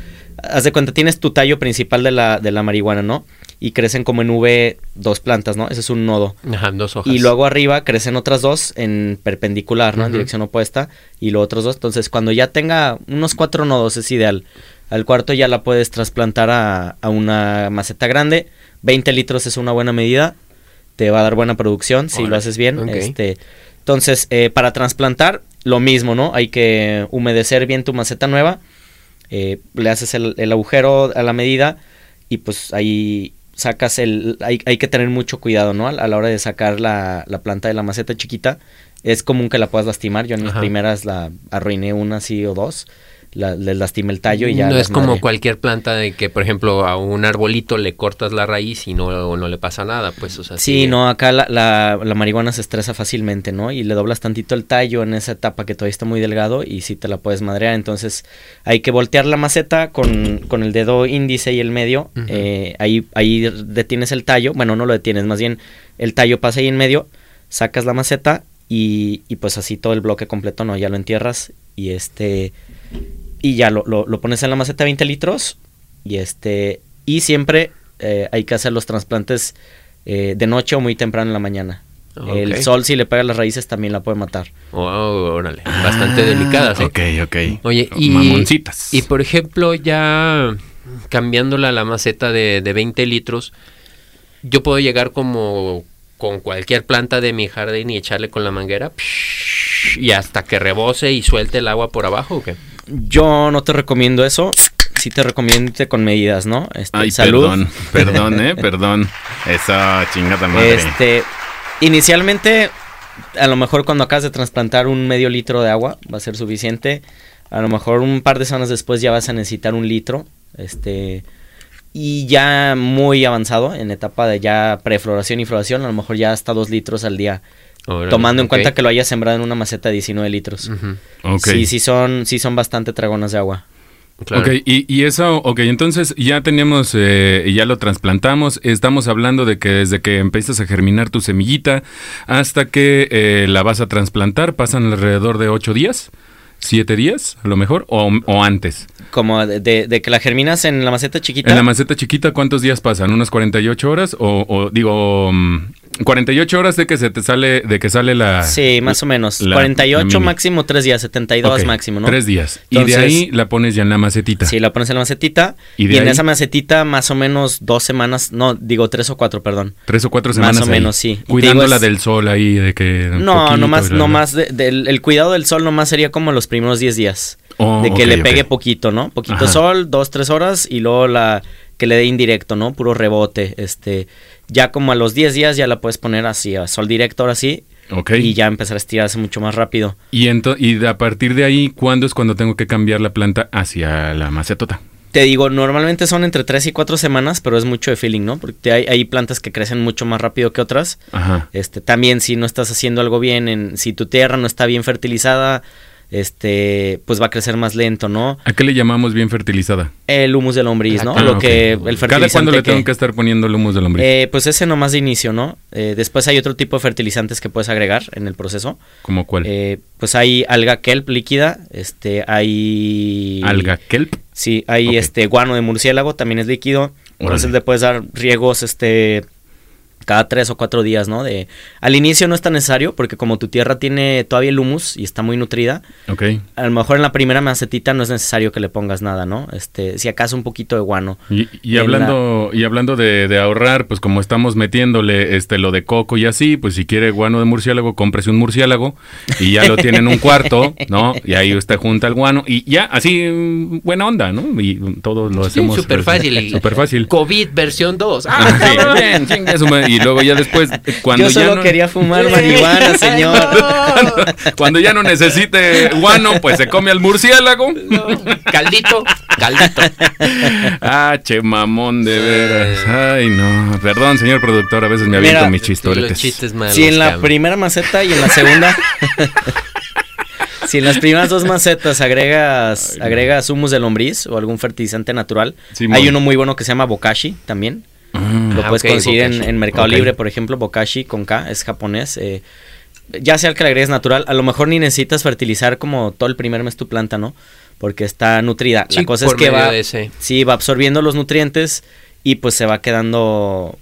haz de cuenta, tienes tu tallo principal de la, de la marihuana, ¿no? Y crecen como en V dos plantas, ¿no? Ese es un nodo. Ajá, dos hojas. Y luego arriba crecen otras dos en perpendicular, ¿no? En dirección opuesta. Y los otros dos. Entonces, cuando ya tenga unos cuatro nodos es ideal. Al cuarto ya la puedes trasplantar a, a una maceta grande. 20 litros es una buena medida. Te va a dar buena producción si lo haces bien. Este, entonces, eh, para trasplantar, lo mismo, ¿no? Hay que humedecer bien tu maceta nueva. Eh, le haces el, el agujero a la medida y pues ahí sacas el... Hay, hay que tener mucho cuidado, ¿no? A, a la hora de sacar la, la planta de la maceta chiquita. Es común que la puedas lastimar. Yo en mis Ajá. primeras la arruiné una así o dos. La- les lastima el tallo y ya. no es como madre. cualquier planta de que, por ejemplo, a un arbolito le cortas la raíz y no, no le pasa nada, pues, o sea, Sí, sigue- no, acá la, la, la marihuana se estresa fácilmente, ¿no? Y le doblas tantito el tallo en esa etapa que todavía está muy delgado y sí te la puedes madrear. Entonces hay que voltear la maceta con, con el dedo índice y el medio. Eh, ahí, ahí detienes el tallo. Bueno, no lo detienes, más bien el tallo pasa ahí en medio, sacas la maceta y, y pues así todo el bloque completo, ¿no? Ya lo entierras y este... Y ya lo, lo, lo pones en la maceta 20 litros y este... Y siempre eh, hay que hacer los trasplantes eh, de noche o muy temprano en la mañana. El sol si le pega a las raíces también la puede matar. Wow, órale, bastante delicadas, ¿eh? Ok, ok. Oye, y, Mamoncitas. y por ejemplo, ya cambiándola a la maceta de, de 20 litros, yo puedo llegar como con cualquier planta de mi jardín y echarle con la manguera psh, y hasta que rebose y suelte el agua por abajo, ¿o qué? Yo no te recomiendo eso. Sí te recomiendo irte con medidas, ¿no? Este, Ay, salud. perdón, perdón, eh, perdón. Esa chingada madre. Este, inicialmente, a lo mejor cuando acabas de trasplantar un medio litro de agua va a ser suficiente. A lo mejor un par de semanas después ya vas a necesitar un litro. Este, y ya muy avanzado, en etapa de ya prefloración y floración, a lo mejor ya hasta dos litros al día. Órale, tomando en cuenta que lo hayas sembrado en una maceta de 19 litros. Sí, sí son, sí son bastante dragonas de agua. claro. Ok, y, y eso, ok, entonces ya teníamos, eh, ya lo trasplantamos, estamos hablando de que desde que empiezas a germinar tu semillita hasta que eh, la vas a trasplantar, pasan alrededor de ocho días, siete días, a lo mejor, o, o antes. Como de, de- de que la germinas en la maceta chiquita. En la maceta chiquita, ¿cuántos días pasan? ¿Unas 48 horas? O, o digo, mm, 48 horas de que se te sale, de que sale la... Sí, más o menos. la- 48 la máximo, 3 días, 72 Ok, máximo, ¿no? Tres días. y de ahí la pones ya en la macetita. Sí, la pones en la macetita. ¿Y Y, de en esa macetita más o menos dos semanas, no, digo tres o cuatro, perdón. Tres o cuatro Más semanas. o ahí, menos, sí. Cuidándola es- del sol ahí, de que... No, poquito no más, y la- no más, de- del- el cuidado del sol nomás sería como los primeros 10 días. Oh, de que le pegue poquito, ¿no? Poquito Ajá. sol, dos, tres horas y luego la que le dé indirecto, ¿no? Puro rebote, este, ya como a los 10 días ya la puedes poner así, a sol directo ahora sí, Ok. y ya empezar a estirarse mucho más rápido. Y, y de- a partir de ahí, ¿cuándo es cuando tengo que cambiar la planta hacia la macetota? Te digo, normalmente son entre 3 y 4 semanas, pero es mucho de feeling, ¿no? Porque hay, hay plantas que crecen mucho más rápido que otras. Ajá. Este, también si no estás haciendo algo bien, en, si tu tierra no está bien fertilizada, este, pues va a crecer más lento, ¿no? ¿A qué le llamamos bien fertilizada? El humus de lombriz, ¿no? Ah, Lo que el ¿Cada fertilizante cuándo le que- tengo que estar poniendo el humus del hombre? Eh, pues ese nomás de inicio, ¿no? Eh, después hay otro tipo de fertilizantes que puedes agregar en el proceso. ¿Cómo cuál? Eh, pues hay alga kelp líquida, este, hay... ¿Alga kelp? Sí, hay este guano de murciélago, también es líquido. Entonces Órale. le puedes dar riegos, este, cada tres o cuatro días, ¿no? De, al inicio no es tan necesario porque como tu tierra tiene todavía el humus y está muy nutrida, Ok. a lo mejor en la primera macetita no es necesario que le pongas nada, ¿no? Este, si acaso un poquito de guano. Y, y hablando, y hablando de, de ahorrar, pues como estamos metiéndole este lo de coco y así, pues si quiere guano de murciélago, cómprese un murciélago y ya lo tiene en un cuarto, ¿no? Y ahí usted junta el guano y ya, así, mm, buena onda, ¿no? Y todo lo Sí, hacemos. súper fácil. Súper fácil. COVID versión 2. Ah, sí, bien. Y luego ya después, cuando Yo ya no- quería fumar marihuana, señor. Cuando ya no necesite guano, pues se come al murciélago. Caldito, caldito. Ah, che mamón de veras. Ay, no. Perdón, señor productor, a veces me aviento Mira, mis Los chistoretes. chistes malos. Si en la cabrón. primera maceta y en la segunda. si en las primeras dos macetas agregas, agregas humus de lombriz o algún fertilizante natural, Simón. hay uno muy bueno que se llama Bokashi también. Ah, Lo Ah, puedes conseguir en, Mercado. Libre, por ejemplo, Bokashi con K, es japonés. eh, ya sea el que le agregues natural, a lo mejor ni necesitas fertilizar como todo el primer mes tu planta, ¿no? Porque está nutrida. Sí, la cosa es que va, sí, va absorbiendo los nutrientes y pues se va quedando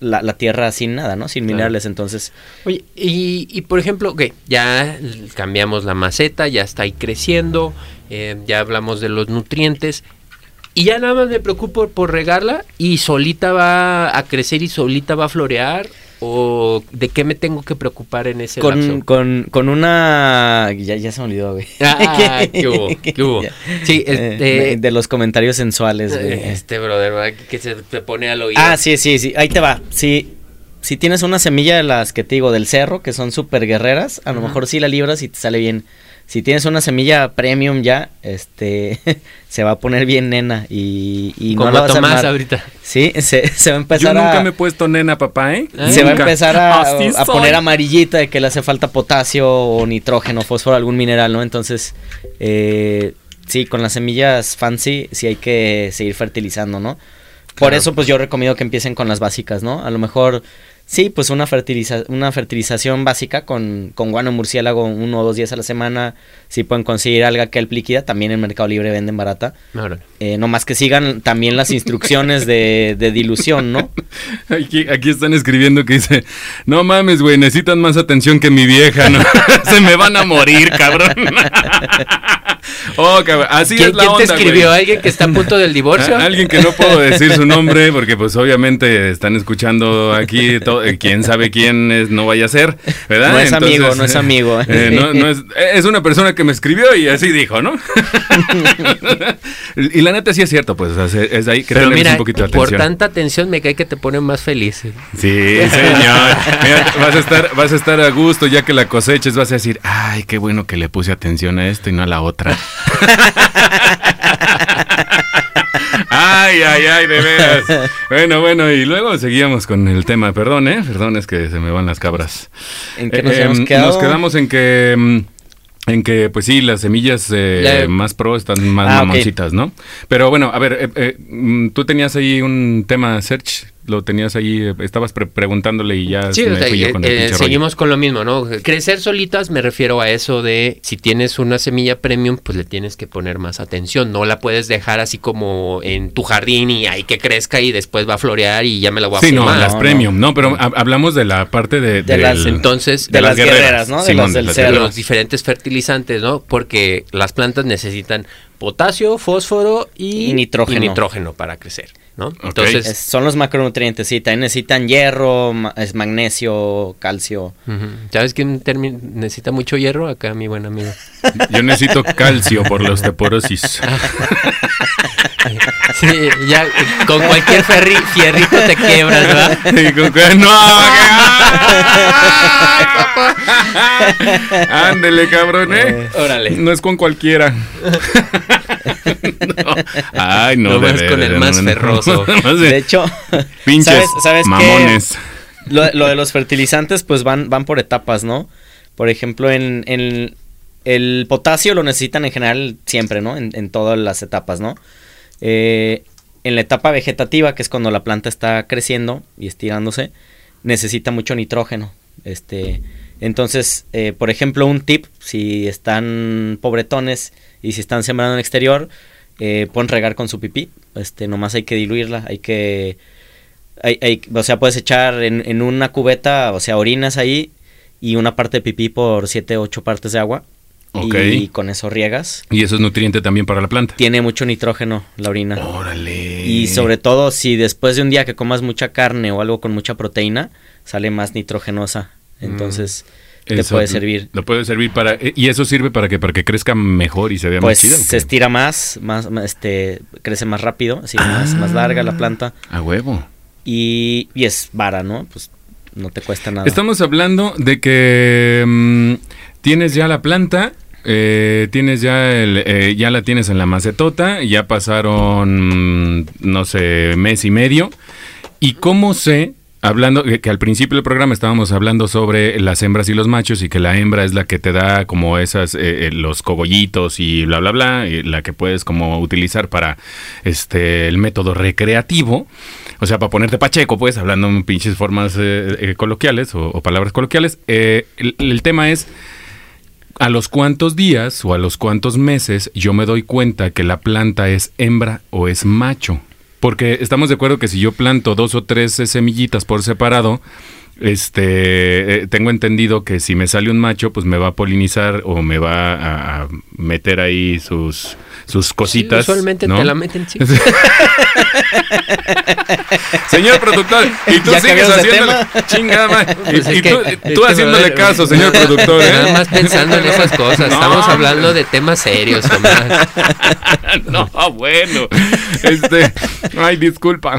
la, la tierra sin nada, ¿no? Sin Claro. minerales. Entonces, Oye, y, y por ejemplo, ok, ya cambiamos la maceta, ya está ahí creciendo, eh, ya hablamos de los nutrientes. Y ya nada más me preocupo por regarla y solita va a crecer y solita va a florear. ¿O de qué me tengo que preocupar en ese con, lapso? con, con una... Ya, ya se me olvidó, güey. Ah, ¿qué hubo? ¿Qué hubo? Sí, Eh, este, de, de los comentarios sensuales, güey. este brother, ¿verdad? que se te pone al oído. Ah, sí, sí, sí. Ahí te va. Si, si tienes una semilla de las que te digo del cerro, que son súper guerreras, a lo mejor sí la libras y te sale bien. Si tienes una semilla premium ya, este, se va a poner bien nena y, y no Como la vas a Tomás armar. ahorita. Sí, se, se va a Yo empezar nunca a... me he puesto nena, papá, ¿eh? Se va a Nunca. empezar a, a poner amarillita de que le hace falta potasio o nitrógeno, fósforo, algún mineral, ¿no? Entonces, eh, sí, con las semillas fancy sí hay que seguir fertilizando, ¿no? Por Claro. eso, pues yo recomiendo que empiecen con las básicas, ¿no? A lo mejor, sí, pues una, fertiliza una fertilización básica con, con guano murciélago uno o dos días a la semana. Si pueden conseguir alga kelp líquida, también en Mercado Libre venden barata. Eh, no más que sigan también las instrucciones de, de dilución, ¿no? Aquí, aquí están escribiendo que dice, no mames, güey, necesitan más atención que mi vieja, ¿no? Se me van a morir, cabrón. oh, cabrón, así ¿Quién, es la quién te escribió? güey. ¿Alguien que está a punto del divorcio? Alguien que no puedo decir su nombre porque pues obviamente están escuchando aquí, eh, quién sabe quién es, no vaya a ser, ¿verdad? No es amigo, no es amigo. eh, no- no es, es una persona que me escribió y así dijo, ¿no? y la neta sí es cierto, pues o sea, es ahí que Pero mira, un poquito de por atención. tanta atención me cae que te pone más feliz. Sí, señor. Mira, vas a estar, vas a estar a gusto ya que la coseches, vas a decir, ay, qué bueno que le puse atención a esto y no a la otra. Ay, ay, ay, de veras. Bueno, bueno, y luego seguíamos con el tema. Perdón, ¿eh? Perdón, es que se me van las cabras. ¿En qué nos Eh, hemos em, quedado? Nos quedamos en que... mm, En que, pues sí, las semillas eh, La- más pro están más Ah, mamoncitas, ¿no? Pero bueno, a ver, eh, eh, mm, tú tenías ahí un tema, Search, lo tenías ahí, eh, estabas pre- preguntándole y ya Sí, se o me sea, fui yo eh, con el eh, rollo. seguimos con lo mismo, ¿no? Crecer solitas me refiero a eso de si tienes una semilla premium, pues le tienes que poner más atención. No la puedes dejar así como en tu jardín y ahí que crezca y después va a florear y ya me la voy a Sí, no, las No, premium, no, pero ha- hablamos de la parte de, De las- entonces, de las guerreras, ¿no? De las del los diferentes fertilizantes, ¿no? Porque las plantas necesitan potasio, fósforo y, Y nitrógeno. y nitrógeno para crecer, ¿no? Entonces, Es- son los macronutrientes, sí, también necesitan hierro, ma- es magnesio, calcio. ujú. ¿sabes quién necesita mucho hierro? Acá mi buen amigo. Yo necesito calcio por la osteoporosis. Sí, ya eh, con cualquier ferri- fierrito te quiebras, ¿verdad? Y con que- ¡No! ¡Ay, papá! Ándele, cabrón, ¿eh? Órale. No es con cualquiera. No. Ay, no. No vas con el más ferroso. De hecho, Pinches ¿sabes, sabes qué? mamones. Lo, lo de los fertilizantes, pues van, van por etapas, ¿no? Por ejemplo, en, en el potasio lo necesitan en general siempre, ¿no? En, en todas las etapas, ¿no? Eh, en la etapa vegetativa, que es cuando la planta está creciendo y estirándose, necesita mucho nitrógeno. Este, entonces, eh, por ejemplo, un tip, si están pobretones y si están sembrando en exterior, eh, pueden regar con su pipí. Este, nomás hay que diluirla, hay que o sea, puedes echar en, en una cubeta, o sea, orinas ahí y una parte de pipí por 7, 8 partes de agua. Y con eso riegas. Y eso es nutriente también para la planta. Tiene mucho nitrógeno la orina. Órale. Y sobre todo si después de un día que comas mucha carne o algo con mucha proteína, sale más nitrogenosa. Entonces te Eso puede servir. Lo puede servir para. eh, Y eso sirve para que, para que crezca mejor y se vea Pues más chida. ¿o se estira más, más, este, crece más rápido, así más, más larga la planta. A huevo. Y, y es vara, ¿no? Pues no te cuesta nada. Estamos hablando de que mm, tienes ya la planta, eh, tienes ya el, eh, ya la tienes en la macetota, ya pasaron, mm, no sé, mes y medio. ¿Y cómo sé? Hablando, que, al principio del programa estábamos hablando sobre las hembras y los machos y que la hembra es la que te da como esas, eh, eh, los cogollitos y bla, bla, bla, y la que puedes como utilizar para este, el método recreativo. O sea, para ponerte pacheco, pues, hablando en pinches formas eh, eh, coloquiales o, o palabras coloquiales. El tema es a los cuántos días o a los cuántos meses yo me doy cuenta que la planta es hembra o es macho. Porque estamos de acuerdo que si yo planto dos o tres semillitas por separado, este, eh, tengo entendido que si me sale un macho, pues me va a polinizar o me va a, a meter ahí sus, sus cositas. Sí, usualmente ¿no? te la meten, sí. Señor productor, y tú Ya sigues haciéndole chingada. Y, Pues es y que- tú, es tú que, haciéndole caso, señor productor, ¿eh? Nada más pensando en esas cosas. No, Estamos hablando de temas serios, Tomás. no, bueno. Este, ay, disculpa.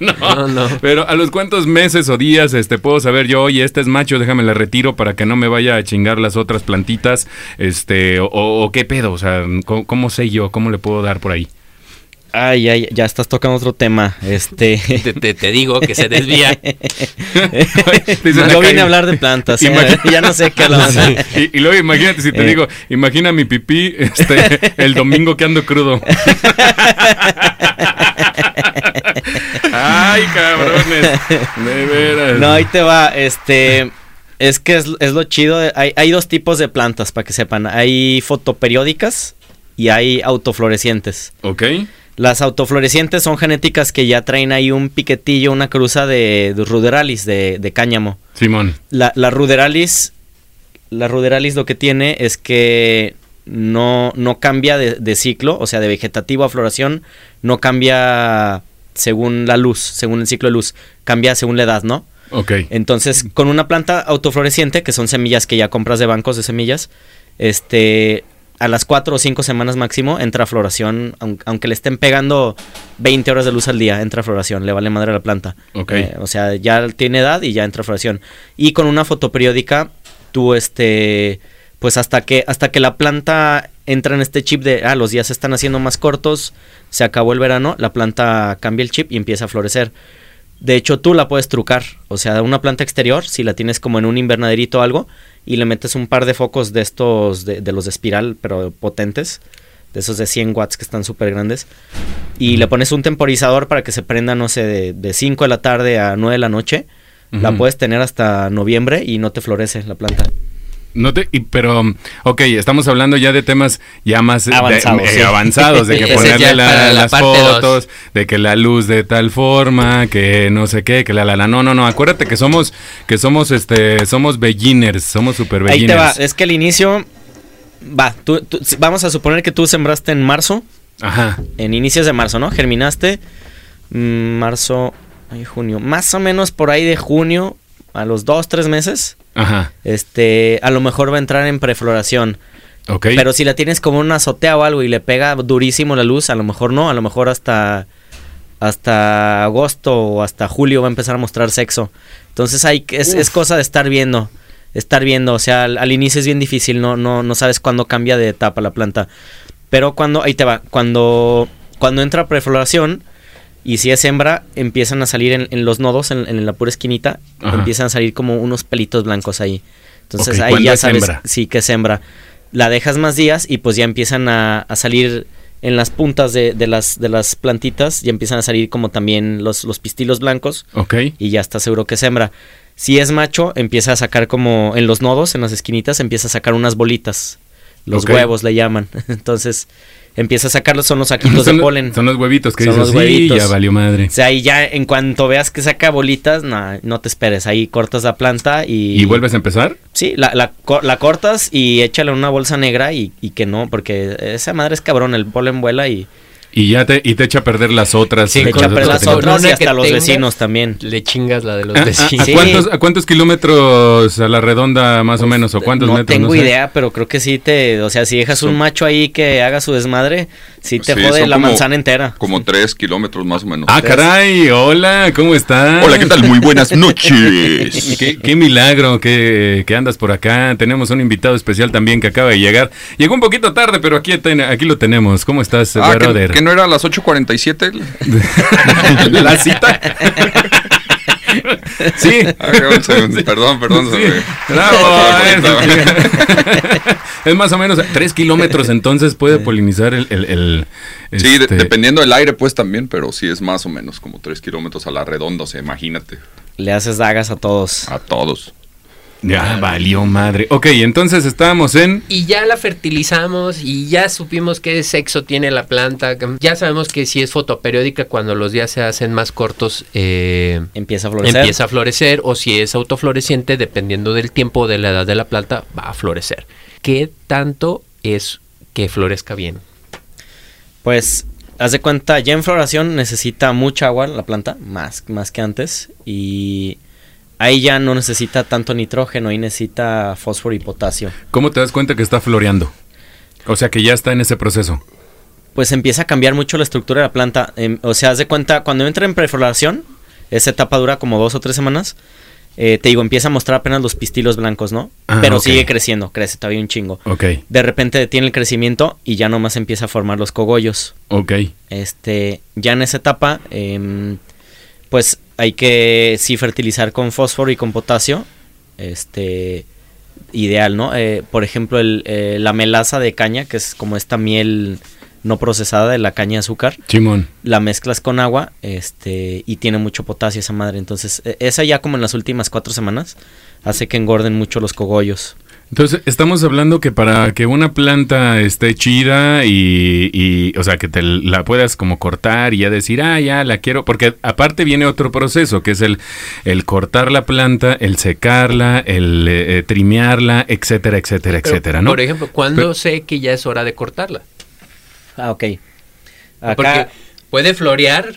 no, No, no. Pero a los cuántos meses meses o días este puedo saber yo, oye, este es macho, déjame la retiro para que no me vaya a chingar las otras plantitas? Este, o, o qué pedo, o sea, ¿cómo, ¿cómo, sé yo? ¿Cómo le puedo dar por ahí? Ay, ay, ya estás tocando otro tema. Este. Te, te, digo que se desvía. yo vine a hablar de plantas. ¿eh? ya no sé qué hablar. Y, luego imagínate si te eh. digo, imagina mi pipí este, el domingo que ando crudo. Ay, cabrones. De veras. No, ahí te va. Este. Es que es, es lo chido. Hay, hay dos tipos de plantas, para que sepan. Hay fotoperiódicas y hay autoflorecientes. Ok. Las autoflorecientes son genéticas que ya traen ahí un piquetillo, una cruza de, ruderalis, de, cáñamo. Simón. La, la, ruderalis, la ruderalis lo que tiene es que no, no cambia de, ciclo, o sea, de vegetativo a floración, no cambia según la luz, según el ciclo de luz, cambia según la edad, ¿no? Ok. Entonces, con una planta autofloreciente, que son semillas que ya compras de bancos de semillas, este, a las 4 o 5 semanas máximo entra floración, aunque le estén pegando 20 horas de luz al día, entra floración, le vale madre a la planta. Eh, o sea, ya tiene edad y ya entra floración. Y con una fotoperiódica, tú este, pues hasta que, hasta que la planta entra en este chip de, ah, los días se están haciendo más cortos, se acabó el verano, la planta cambia el chip y empieza a florecer. De hecho, tú la puedes trucar. O sea, una planta exterior, si la tienes como en un invernaderito o algo, y le metes un par de focos de estos, de, los de espiral, pero potentes, de esos de 100 watts que están súper grandes, y le pones un temporizador para que se prenda, no sé, de, 5 de la tarde a 9 de la noche, la puedes tener hasta noviembre y no te florece la planta. No te, pero, ok, estamos hablando ya de temas ya más avanzados, de, que ponerle las fotos, de que la luz de tal forma, que no sé qué, que la la la. No, no, no, acuérdate que somos, que somos, este, somos beginners, somos super beginners. Ahí te va, es que el inicio, va, tú, vamos a suponer que tú sembraste en marzo. Ajá. En inicios de marzo, ¿no? Germinaste, mm, marzo, junio, más o menos por ahí de junio, a los dos, tres meses Ajá. Este, a lo mejor va a entrar en prefloración. Ok. Pero si la tienes como una azotea o algo y le pega durísimo la luz, a lo mejor no, a lo mejor hasta hasta agosto o hasta julio va a empezar a mostrar sexo. Entonces hay es, es cosa de estar viendo, estar viendo, o sea, al, inicio es bien difícil, no no no sabes cuándo cambia de etapa la planta. Pero cuando ahí te va, cuando cuando entra prefloración, y si es hembra, empiezan a salir en, los nodos, en, la pura esquinita, empiezan a salir como unos pelitos blancos ahí. Entonces ahí ya sabes, sí, que es hembra. La dejas más días y pues ya empiezan a, salir en las puntas de, las, de las plantitas, ya empiezan a salir como también los, los pistilos blancos. Ok. Y ya está seguro que es hembra. Si es macho, empieza a sacar como en los nodos, en las esquinitas, empieza a sacar unas bolitas. Los huevos le llaman. Entonces, empieza a sacarlos, son los saquitos de polen. Son los huevitos que son los huevitos. ya valió madre. O sea, ahí ya en cuanto veas que saca bolitas, no, no te esperes, ahí cortas la planta y... ¿Y vuelves a empezar? Sí, la, la, la cortas y échale una bolsa negra y, y que no, porque esa madre es cabrón, el polen vuela y... Y ya te, y te echa a perder las otras. Sí, echa a perder las otras y hasta los vecinos también. Le chingas la de los ah, vecinos. ¿A, cuántos, ¿A, cuántos, kilómetros a la redonda más o menos? ¿O cuántos no metros? Tengo no tengo idea, pero creo que sí te... O sea, si dejas un macho ahí que haga su desmadre, sí te jode la manzana entera. Como tres kilómetros más o menos. Ah, caray, hola, ¿cómo estás? Hola, ¿qué tal? Muy buenas noches. qué, qué, milagro que, que, andas por acá. Tenemos un invitado especial también que acaba de llegar. Llegó un poquito tarde, pero aquí, aquí lo tenemos. ¿Cómo estás, ah, brother? No era a las 8.47 la cita. Sí. Ah, perdón, perdón. es, más o menos tres kilómetros entonces puede polinizar el... el, sí, este dependiendo del aire pues también, pero sí es más o menos como tres kilómetros a la redonda, o sea, imagínate. Le haces dagas a todos. A todos. Ya valió madre. Ok, entonces estábamos en... Y ya la fertilizamos y ya supimos qué sexo tiene la planta. Ya sabemos que si es fotoperiódica, cuando los días se hacen más cortos, eh, empieza a florecer. Empieza a florecer. O si es autofloreciente, dependiendo del tiempo o de la edad de la planta, va a florecer. ¿Qué tanto es que florezca bien? Pues haz de cuenta, ya en floración necesita mucha agua la planta, más, más que antes. Y ahí ya no necesita tanto nitrógeno, ahí necesita fósforo y potasio. ¿Cómo te das cuenta que está floreando? O sea que ya está en ese proceso. Pues empieza a cambiar mucho la estructura de la planta. Em, o sea, haz de cuenta, cuando entra en prefloración, esa etapa dura como dos o tres semanas. Eh, te digo, empieza a mostrar apenas los pistilos blancos, ¿no? Ah, Pero sigue creciendo, crece todavía un chingo. Ok, De repente detiene el crecimiento y ya nomás empieza a formar los cogollos. ok. Este, ya en esa etapa, em, pues hay que sí fertilizar con fósforo y con potasio. Este, ideal, ¿no? Eh, por ejemplo, el, eh, la melaza de caña, que es como esta miel no procesada de la caña de azúcar, la mezclas con agua, este, y tiene mucho potasio esa madre. Entonces, e- esa ya como en las últimas cuatro semanas hace que engorden mucho los cogollos. Entonces, estamos hablando que para que una planta esté chida y, y, o sea, que te la puedas como cortar y ya decir, ah, ya la quiero, porque aparte viene otro proceso, que es el, el cortar la planta, el secarla, el eh, trimearla, etcétera, etcétera, Pero, etcétera, ¿no? Por ejemplo, ¿cuándo Pero- sé que ya es hora de cortarla? Ah, ok. Porque Acá, puede florear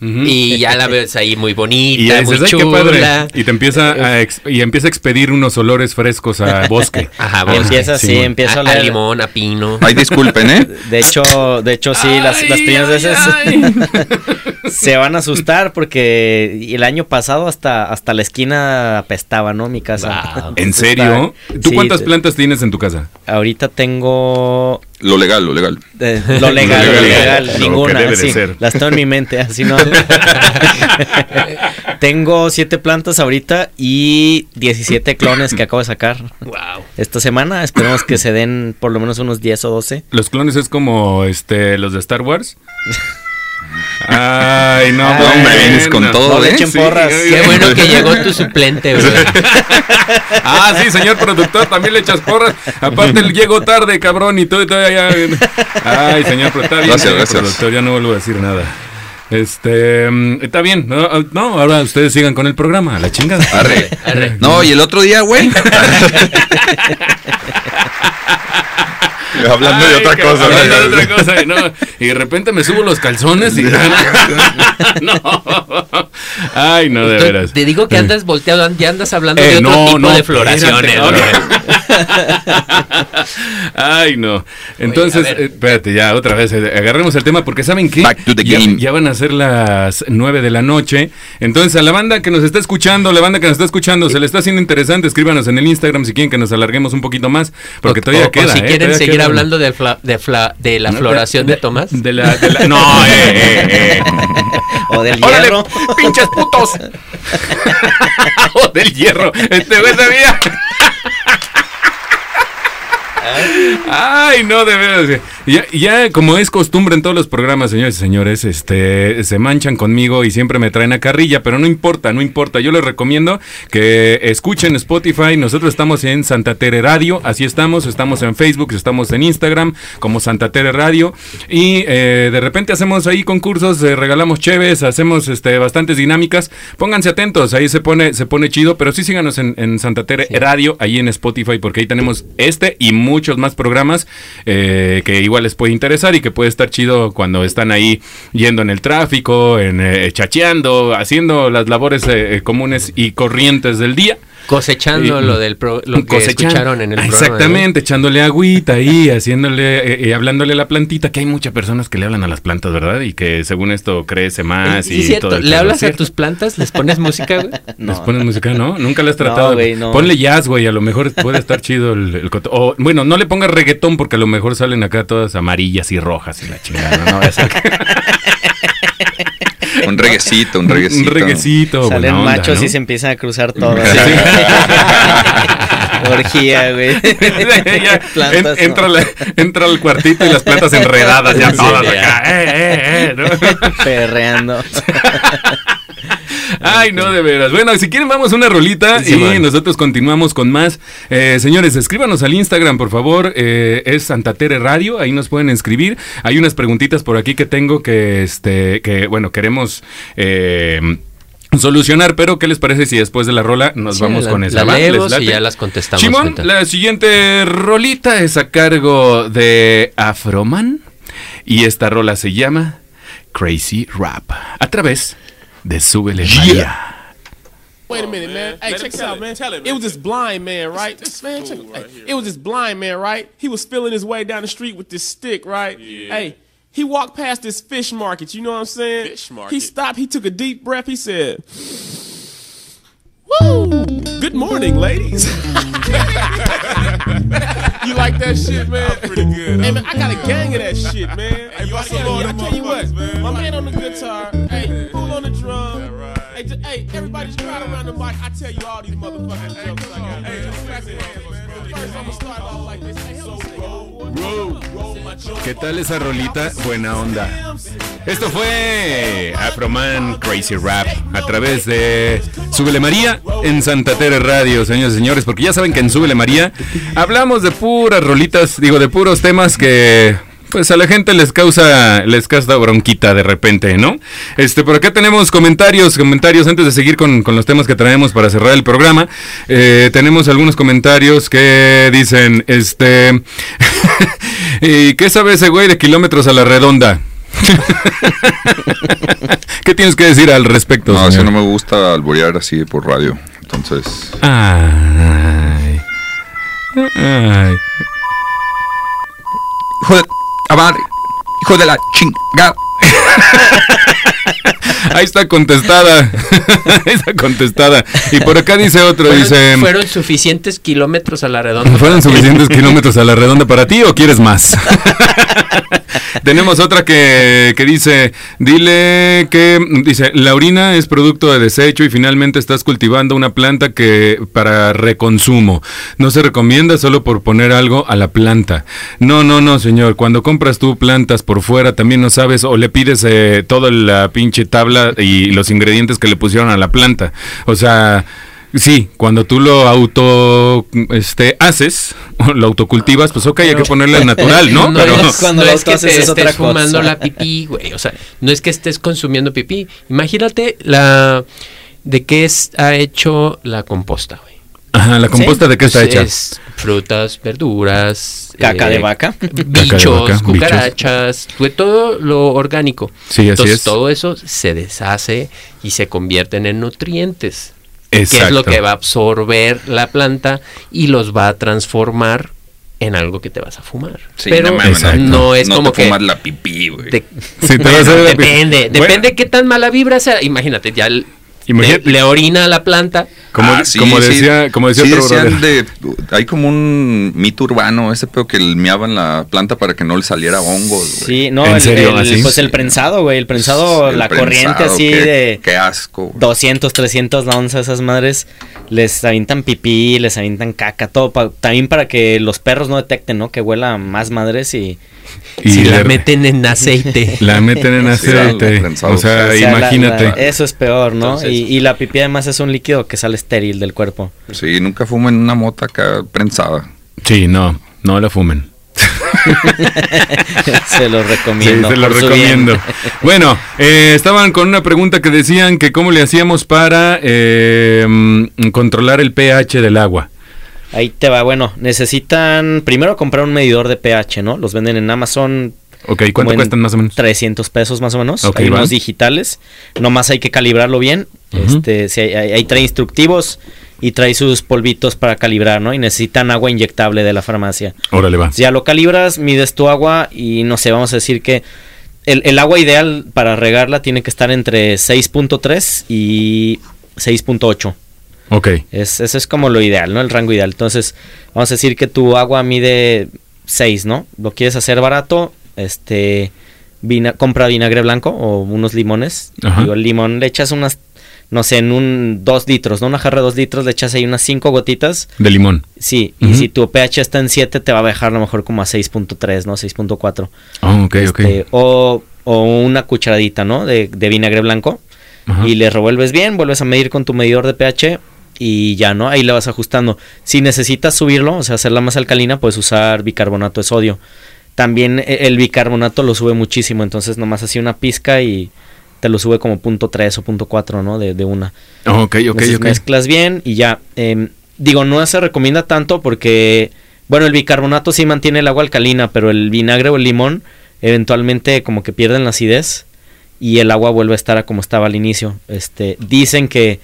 Y ya la ves ahí muy Y bonita, dices, muy "Ay, qué chula. padre". Y te empieza a ex- y empieza a expedir unos olores frescos a bosque. Ajá, bosque. empieza así, Simón. empieza a a, a oler. limón, a pino. Ay, disculpen, ¿eh? De hecho, de hecho sí, las, las primeras ay, veces ay. se van a asustar porque el año pasado hasta, hasta la esquina apestaba, ¿no? Mi casa. Wow. ¿En serio? ¿Tú sí, cuántas plantas tienes en tu casa? Ahorita tengo Lo legal, lo legal. eh, lo legal, Lo lo legal, legal, lo que ninguna. de ser. Las tengo en mi mente, así no. tengo siete plantas ahorita y 17 clones que acabo de sacar Wow. esta semana. Esperemos que se den por lo menos unos 10 o 12. Los clones es como este los de Star Wars. Ay, no, Ah, No, hombre, bueno. vienes con todo, No le ¿eh? echen porras. oye. Qué bueno que llegó tu suplente, güey. Ah, sí, señor productor, también le echas porras. Aparte, llegó tarde, cabrón, y todo y todavía. Ay, señor, pero está bien, Gracias, señor gracias. productor, ya no vuelvo a decir nada. Este, mm, está bien, no, no, ahora ustedes sigan con el programa, a la chingada. Arre. Arre. No, y el otro día, güey. Hablando de otra cosa. hablando de otra cosa, no, y de repente me subo los calzones y. no. Ay, no, de veras. Te digo que andas volteado, ya andas hablando Eh, de otro no, tipo no, de floraciones. espérate. Ay, no. Entonces, Oye, eh, espérate, ya otra vez, eh, agarremos el tema porque ¿saben qué? Back to the ya, game. ya van a ser las nueve de la noche. Entonces, a la banda que nos está escuchando, la banda que nos está escuchando, se le está haciendo interesante, escríbanos en el Instagram si quieren que nos alarguemos un poquito más, porque O- todavía o- o queda. si eh, quieren todavía seguir hablando de, fla- de, fla- de la floración de, Tomás. De la, de la- no, eh, eh, eh. O del ¡Órale, hierro. pinches putos! ¡Oh, del hierro! Este güey sabía. Ay, no, de veras. Ya, ya, como es costumbre en todos los programas, señores y señores, este, se manchan conmigo y siempre me traen a carrilla, pero no importa, no importa. Yo les recomiendo que escuchen Spotify. Nosotros estamos en Santa Tere Radio, así estamos. Estamos en Facebook, estamos en Instagram como Santa Tere Radio. Y eh, de repente hacemos ahí concursos, eh, regalamos cheves, hacemos este, bastantes dinámicas. Pónganse atentos, ahí se pone, se pone chido, pero sí síganos en, en Santa Tere Radio, ahí en Spotify, porque ahí tenemos este y muchos más programas eh, que igual les puede interesar y que puede estar chido cuando están ahí yendo en el tráfico, en eh, chacheando, haciendo las labores eh, eh, comunes y corrientes del día. Cosechando lo del pro- lo que Cosechan- escucharon en el programa. Exactamente, echándole agüita ahí, haciéndole, eh, eh, hablándole a la plantita, que hay muchas personas que le hablan a las plantas, ¿verdad? Y que según esto crece ¿no? más Sí, y es cierto. todo ¿Le hablas a tus plantas? ¿Les pones música, güey? ¿Les pones música, no? Nunca le has No, tratado. güey, no. Ponle jazz, güey, a lo mejor puede estar chido el, el coto- O, bueno, no le pongas reggaetón porque a lo mejor salen acá todas amarillas y rojas y la chingada, ¿no? Un reguecito, un reguecito. Un reguecito. Salen onda, machos ¿no? y se empiezan a cruzar todas. Sí. Orgía, güey. Plantas, entra, ¿no? la- entra al cuartito y las plantas enredadas ya Sí, todas ya. acá. Eh, eh, eh, ¿no? Perreando. Ay, no, de veras. Bueno, si quieren vamos a una rolita Sí, y man. nosotros continuamos con más. Eh, señores, escríbanos al Instagram, por favor. Eh, es Santa Tere Radio, ahí nos pueden escribir. Hay unas preguntitas por aquí que tengo que, este, que bueno, queremos... eh, Solucionar, pero ¿qué les parece si después de la rola nos Sí, vamos la- con esa? la ¿Va? ¿Les leemos y ya las contestamos Simón, la siguiente rolita es a cargo de Afroman y esta rola se llama Crazy Rap a través de Súbele María. Wait a minute, man. Oh, hey, check this out, man. Tell it It was this blind man, right? This man, check, right hey, it was this blind man, right? He was feeling his way down the street with this stick, right? Yeah. Hey, he walked past this fish market. You know what I'm saying? Fish market. He stopped. He took a deep breath. He said, "Woo! Good morning, ladies." you like that shit, man? I'm Pretty good. Hey man, I got a gang of that shit, man. Hey, bust I a tell load you, I tell you what, man. my man on the guitar, Hey, crowd around the mic. I tell you all these motherfucking jokes I got. ¿Qué tal esa rolita? Buena onda. Esto fue Afroman Crazy Rap a través de Súbele María en Santa Tere Radio, señores y señores, porque ya saben que en Súbele María hablamos de puras rolitas, digo, de puros temas que pues a la gente les causa les causa bronquita de repente, ¿no? Este, por acá tenemos comentarios, comentarios antes de seguir con, con los temas que traemos para cerrar el programa. Eh, tenemos algunos comentarios que dicen, este, ¿y qué sabe ese güey de kilómetros a la redonda? ¿Qué tienes que decir al respecto? No, señor? no me gusta alborear así por radio. Entonces, Ay. Ay. hijo madre, hijo de la chingada. Ahí está contestada. Ahí está contestada. Y por acá dice otro, ¿Fueron, dice... fueron suficientes kilómetros a la redonda. ¿Fueron suficientes kilómetros a la redonda para ti o quieres más? Tenemos otra que, que dice, dile que, dice, la orina es producto de desecho y finalmente estás cultivando una planta que para reconsumo. No se recomienda solo por poner algo a la planta. No, no, no, señor. Cuando compras tú plantas por fuera, también no sabes o le pides eh, toda la pinche tabla y los ingredientes que le pusieron a la planta. O sea... Sí, cuando tú lo auto este haces, lo autocultivas, pues ok, hay que ponerle al natural, ¿no? No, Pero es, Cuando no lo es que te es otra estés fumando cosa. la pipí, güey. O sea, no es que estés consumiendo pipí. Imagínate la de qué está hecho la composta, güey. Ajá, la composta de qué está Pues hecha? Es frutas, verduras, Caca eh, de vaca. bichos, vaca, cucarachas, todo lo orgánico. Sí, así Entonces es. todo eso se deshace y se convierten en nutrientes. Exacto. que es lo que va a absorber la planta y los va a transformar en algo que te vas a fumar. Sí, Pero no, no es no como te que fumas la pipí, güey. te- Sí, te vas a ver la pi- depende, Bueno, depende qué tan mala vibra sea. Imagínate, ya el- le, le orina a la planta. Como, Ah, sí, como sí. decía, como decía Sí otro decían de, hay como un mito urbano, ese pedo que meaban la planta para que no le saliera hongos, güey. Sí, no, ¿En el, serio, el- así? pues el prensado, güey, el prensado, El la prensado, corriente así qué- de Qué asco. 200, 300 onzas esas madres, les avientan pipí, les avientan caca, todo, pa- también para que los perros no detecten, ¿no? Que huela más madres y... Y si la meten en aceite. la meten en Sí, aceite. los o sea, o sea, la- imagínate. la- eso es peor, ¿no? Entonces- y, y la pipí además es un líquido que sale estéril del cuerpo. Sí, nunca fumen una mota acá prensada. Sí, no, no la fumen. se los Sí, recomiendo. se lo por su recomiendo. bien. Bueno, eh, estaban con una pregunta que decían que cómo le hacíamos para eh, mm, controlar el pH del agua. Ahí te va, bueno, necesitan primero comprar un medidor de pH, ¿no? Los venden en Amazon Ok, ¿cuánto cuestan más o menos? 300 pesos más o menos. Ok, hay unos digitales. Nomás hay que calibrarlo bien. Ujú. Este, si hay, hay- ahí trae instructivos y trae sus polvitos para calibrar, ¿no? Y necesitan agua inyectable de la farmacia. Órale, va. Si ya lo calibras, mides tu agua y no sé, vamos a decir que el, el agua ideal para regarla tiene que estar entre 6.3 y 6.8. Ok. Es, ese es como lo ideal, ¿no? El rango ideal. Entonces, vamos a decir que tu agua mide 6, ¿no? Lo quieres hacer barato, este, vina- compra vinagre blanco o unos limones. Ajá. Digo, el limón le echas unas, no sé, en un 2 litros, ¿no? Una jarra de 2 litros, le echas ahí unas 5 gotitas. De limón. Sí, y si tu pH está en 7, te va a bajar a lo mejor como a 6.3, ¿no? 6.4. Oh, ok, ok. Este, o, o una cucharadita, ¿no? De, de vinagre blanco Ajá. y le revuelves bien, vuelves a medir con tu medidor de pH y ya, ¿no? Ahí le vas ajustando. Si necesitas subirlo, o sea, hacerla más alcalina, puedes usar bicarbonato de sodio. También e- el bicarbonato lo sube muchísimo, entonces nomás así una pizca y te lo sube como punto .3 o punto .4, ¿no? De, de una. Oh, ok, ok, Entonces ok. mezclas bien y ya. Em, digo, no se recomienda tanto porque, bueno, el bicarbonato sí mantiene el agua alcalina, pero el vinagre o el limón eventualmente como que pierden la acidez y el agua vuelve a estar a como estaba al inicio. Este, dicen que,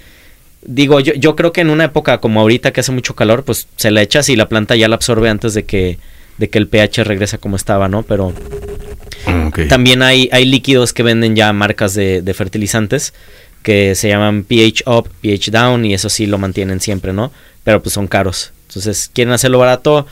digo, yo, yo creo que en una época como ahorita que hace mucho calor, pues se la echas y la planta ya la absorbe antes de que, de que el pH regrese como estaba, ¿no? Pero Ok. También hay, hay líquidos que venden ya marcas de, de fertilizantes que se llaman pH up, pH down y eso sí lo mantienen siempre, ¿no? Pero pues son caros. Entonces, quieren hacerlo barato,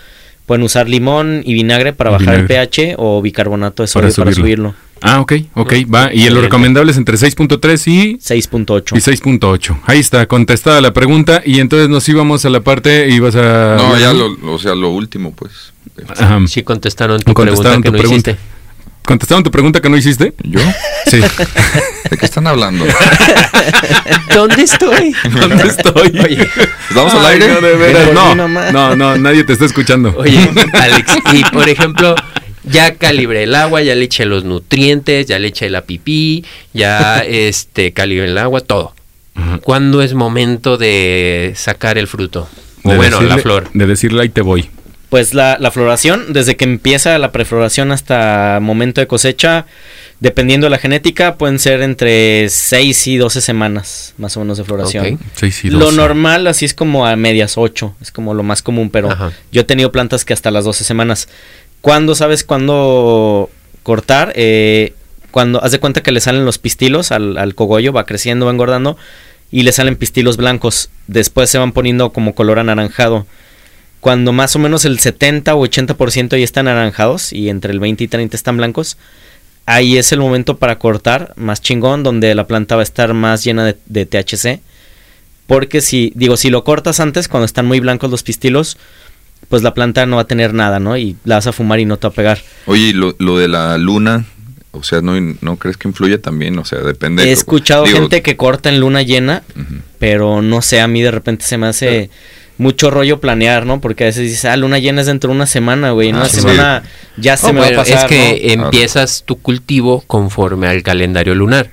pueden usar limón y vinagre para bajar Vinagre. el pH o bicarbonato de sodio para, subirlo. subirlo. Ah, ok, ok, va. Y lo recomendable es entre 6.3 y... 6.8. Y 6.8. Ahí está, contestada la pregunta. Y entonces nos íbamos a la parte y vas a... No, ya lo, o sea, lo último, pues. Ajá. Sí contestaron tu Contestaron pregunta que tu no pregunta. hiciste. ¿Contestaron tu pregunta que no hiciste? ¿Yo? Sí. ¿De qué están hablando? ¿Dónde estoy? ¿Dónde estoy? Oye, ¿Estamos al Ay, aire? No, de veras, Pero no, sí nomás. no, no, nadie te está escuchando. Oye, Alex, y por ejemplo, ya calibré el agua, ya le eché los nutrientes, ya le eché la pipí, ya este calibré el agua, todo. ¿Cuándo es momento de sacar el fruto? O De bueno, la flor. De decirle ahí te voy. Pues la, la floración, desde que empieza la prefloración hasta momento de cosecha, dependiendo de la genética, pueden ser entre 6 y 12 semanas, más o menos de floración. Y Lo doce. normal así es como a medias 8, es como lo más común, pero Ajá. yo he tenido plantas que hasta las 12 semanas. ¿Cuándo sabes cuándo cortar? Eh, cuando haz de cuenta que le salen los pistilos al, cogollo, va creciendo, va engordando y le salen pistilos blancos. Después se van poniendo como color anaranjado. Cuando más o menos el 70 o 80% ya están anaranjados y entre el 20 y 30 están blancos, ahí es el momento para cortar más chingón, donde la planta va a estar más llena de, de THC. Porque si, digo, si lo cortas antes, cuando están muy blancos los pistilos, pues la planta no va a tener nada, ¿no? Y la vas a fumar y no te va a pegar. Oye, ¿y lo, lo de la luna, o sea, ¿no, ¿no crees que influye también? O sea, depende. He escuchado digo, gente que corta en luna llena, pero no sé, a mí de repente se me hace mucho rollo planear, ¿no? Porque a veces dices, ah, luna llena es dentro de una semana, güey. En Ah, una sí. semana ya se Oh, me bueno, va a pasar, es que ¿no? empiezas tu cultivo conforme al calendario lunar.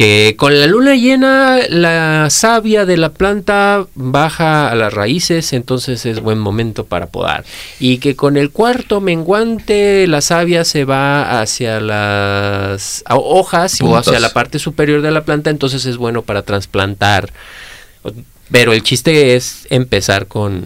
Que con la luna llena la savia de la planta baja a las raíces, entonces es buen momento para podar. Y que con el cuarto menguante la savia se va hacia las hojas o hacia la parte superior de la planta, entonces es bueno para trasplantar. Pero el chiste es empezar con,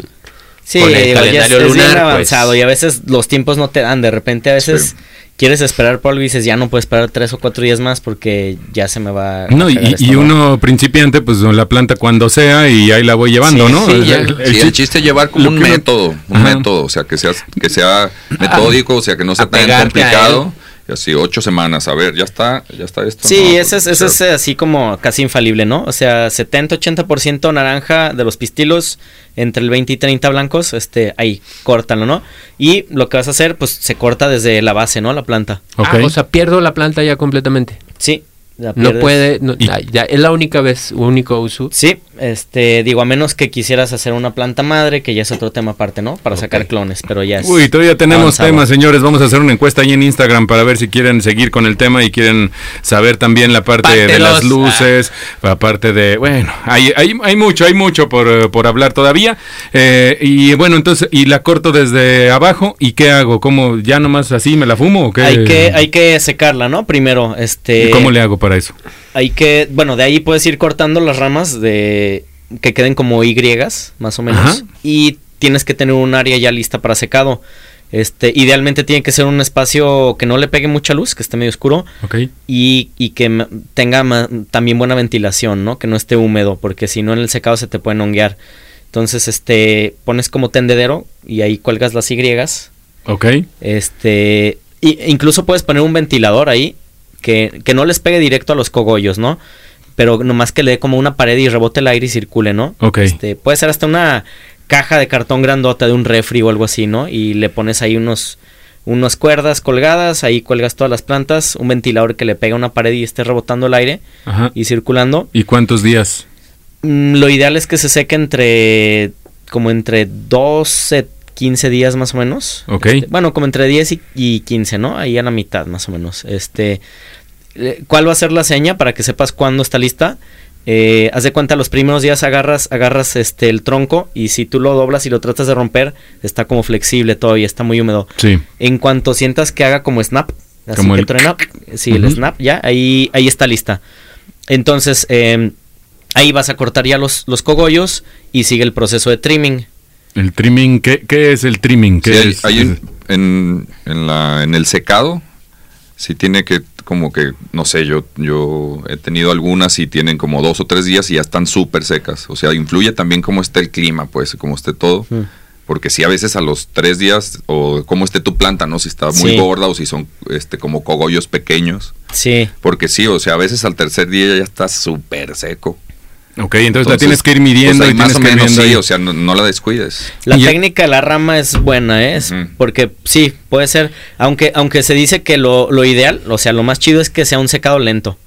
Sí, con el digo, ya es, calendario es bien lunar. pues. avanzado y a veces los tiempos no te dan. De repente a veces. Quieres esperar por algo y dices, ya no puedo esperar tres o cuatro días más porque ya se me va a No, y, y uno principiante, pues la planta cuando sea y ahí la voy llevando, Sí, ¿no? sí, El- ya. el- el Sí, el chiste- es llevar como un método, un Ajá. método, o sea, que sea, que sea metódico, o sea, que no sea tan complicado. Y así, ocho semanas, a ver, ya está, ya está esto. Sí, ¿no? ese es, ese es así como casi infalible, ¿no? O sea, 70-80% naranja de los pistilos, entre el 20 y 30 blancos, este, ahí, córtalo, ¿no? Y lo que vas a hacer, pues se corta desde la base, ¿no? La planta. Ok. Ah, o sea, pierdo la planta ya completamente. Sí. La No puede, no, Y- ya, ya es la única vez, único uso. Sí, este, digo, a menos que quisieras hacer una planta madre, que ya es otro tema aparte, ¿no? Para sacar clones, pero ya es. Uy, todavía tenemos temas, señores. Vamos a hacer una encuesta ahí en Instagram para ver si quieren seguir con el tema y quieren saber también la parte de las luces, aparte de, bueno, hay, hay, hay mucho, hay mucho por, eh, por hablar todavía. Eh, y bueno, entonces, y la corto desde abajo, ¿y qué hago? ¿Cómo, ya nomás así me la fumo o qué? Hay que, hay que secarla, ¿no? Primero, este. ¿Y ¿Cómo le hago para eso? Hay que, bueno, de ahí puedes ir cortando las ramas de que queden como Y, más o menos. Ajá. Y tienes que tener un área ya lista para secado. Este, idealmente tiene que ser un espacio que no le pegue mucha luz, que esté medio oscuro Ok. y, y que tenga también buena ventilación, ¿no? Que no esté húmedo, porque si no en el secado se te pueden honguear. Entonces, este, pones como tendedero y ahí cuelgas las Y. Ok. Este, y- incluso puedes poner un ventilador ahí que, que no les pegue directo a los cogollos, ¿no? Pero nomás que le dé como una pared y rebote el aire y circule, ¿no? Ok. Este, puede ser hasta una caja de cartón grandota de un refri o algo así, ¿no? Y le pones ahí unos unas cuerdas colgadas, ahí cuelgas todas las plantas, un ventilador que le pega a una pared y esté rebotando el aire Ajá. y circulando. ¿Y cuántos días? Mm, lo ideal es que se seque entre como entre 12, 15 días más o menos. Ok. Este, bueno, como entre 10 y, y 15, ¿no? Ahí a la mitad más o menos. Este, ¿cuál va a ser la seña para que sepas cuándo está lista? Eh, haz de cuenta, los primeros días agarras, agarras este el tronco y si tú lo doblas y lo tratas de romper, está como flexible todavía, está muy húmedo. Sí. En cuanto sientas que haga como snap, así Como que el- truena, sí, el snap, ya, ahí, ahí está lista. Entonces, eh, ahí vas a cortar ya los, los cogollos y sigue el proceso de trimming. El trimming, ¿qué, qué es el trimming? Sí, ¿Qué hay, es? hay un- en, en, la, en el secado Sí tiene que, como que, no sé, yo, yo he tenido algunas y tienen como dos o tres días y ya están súper secas. O sea, influye también cómo esté el clima, pues, cómo esté todo. Porque si a veces a los tres días, o cómo esté tu planta, ¿no? Si está muy Sí. gorda o si son este como cogollos pequeños. Sí, Porque sí, o sea, a veces al tercer día ya está súper seco. Ok, entonces, la Entonces, tienes que ir midiendo pues, y más o menos sí, ahí. o sea, no, no la descuides. La Y técnica de la rama es buena, ¿eh? Porque sí, puede ser, aunque, aunque se dice que lo, lo ideal, o sea, lo más chido es que sea un secado lento,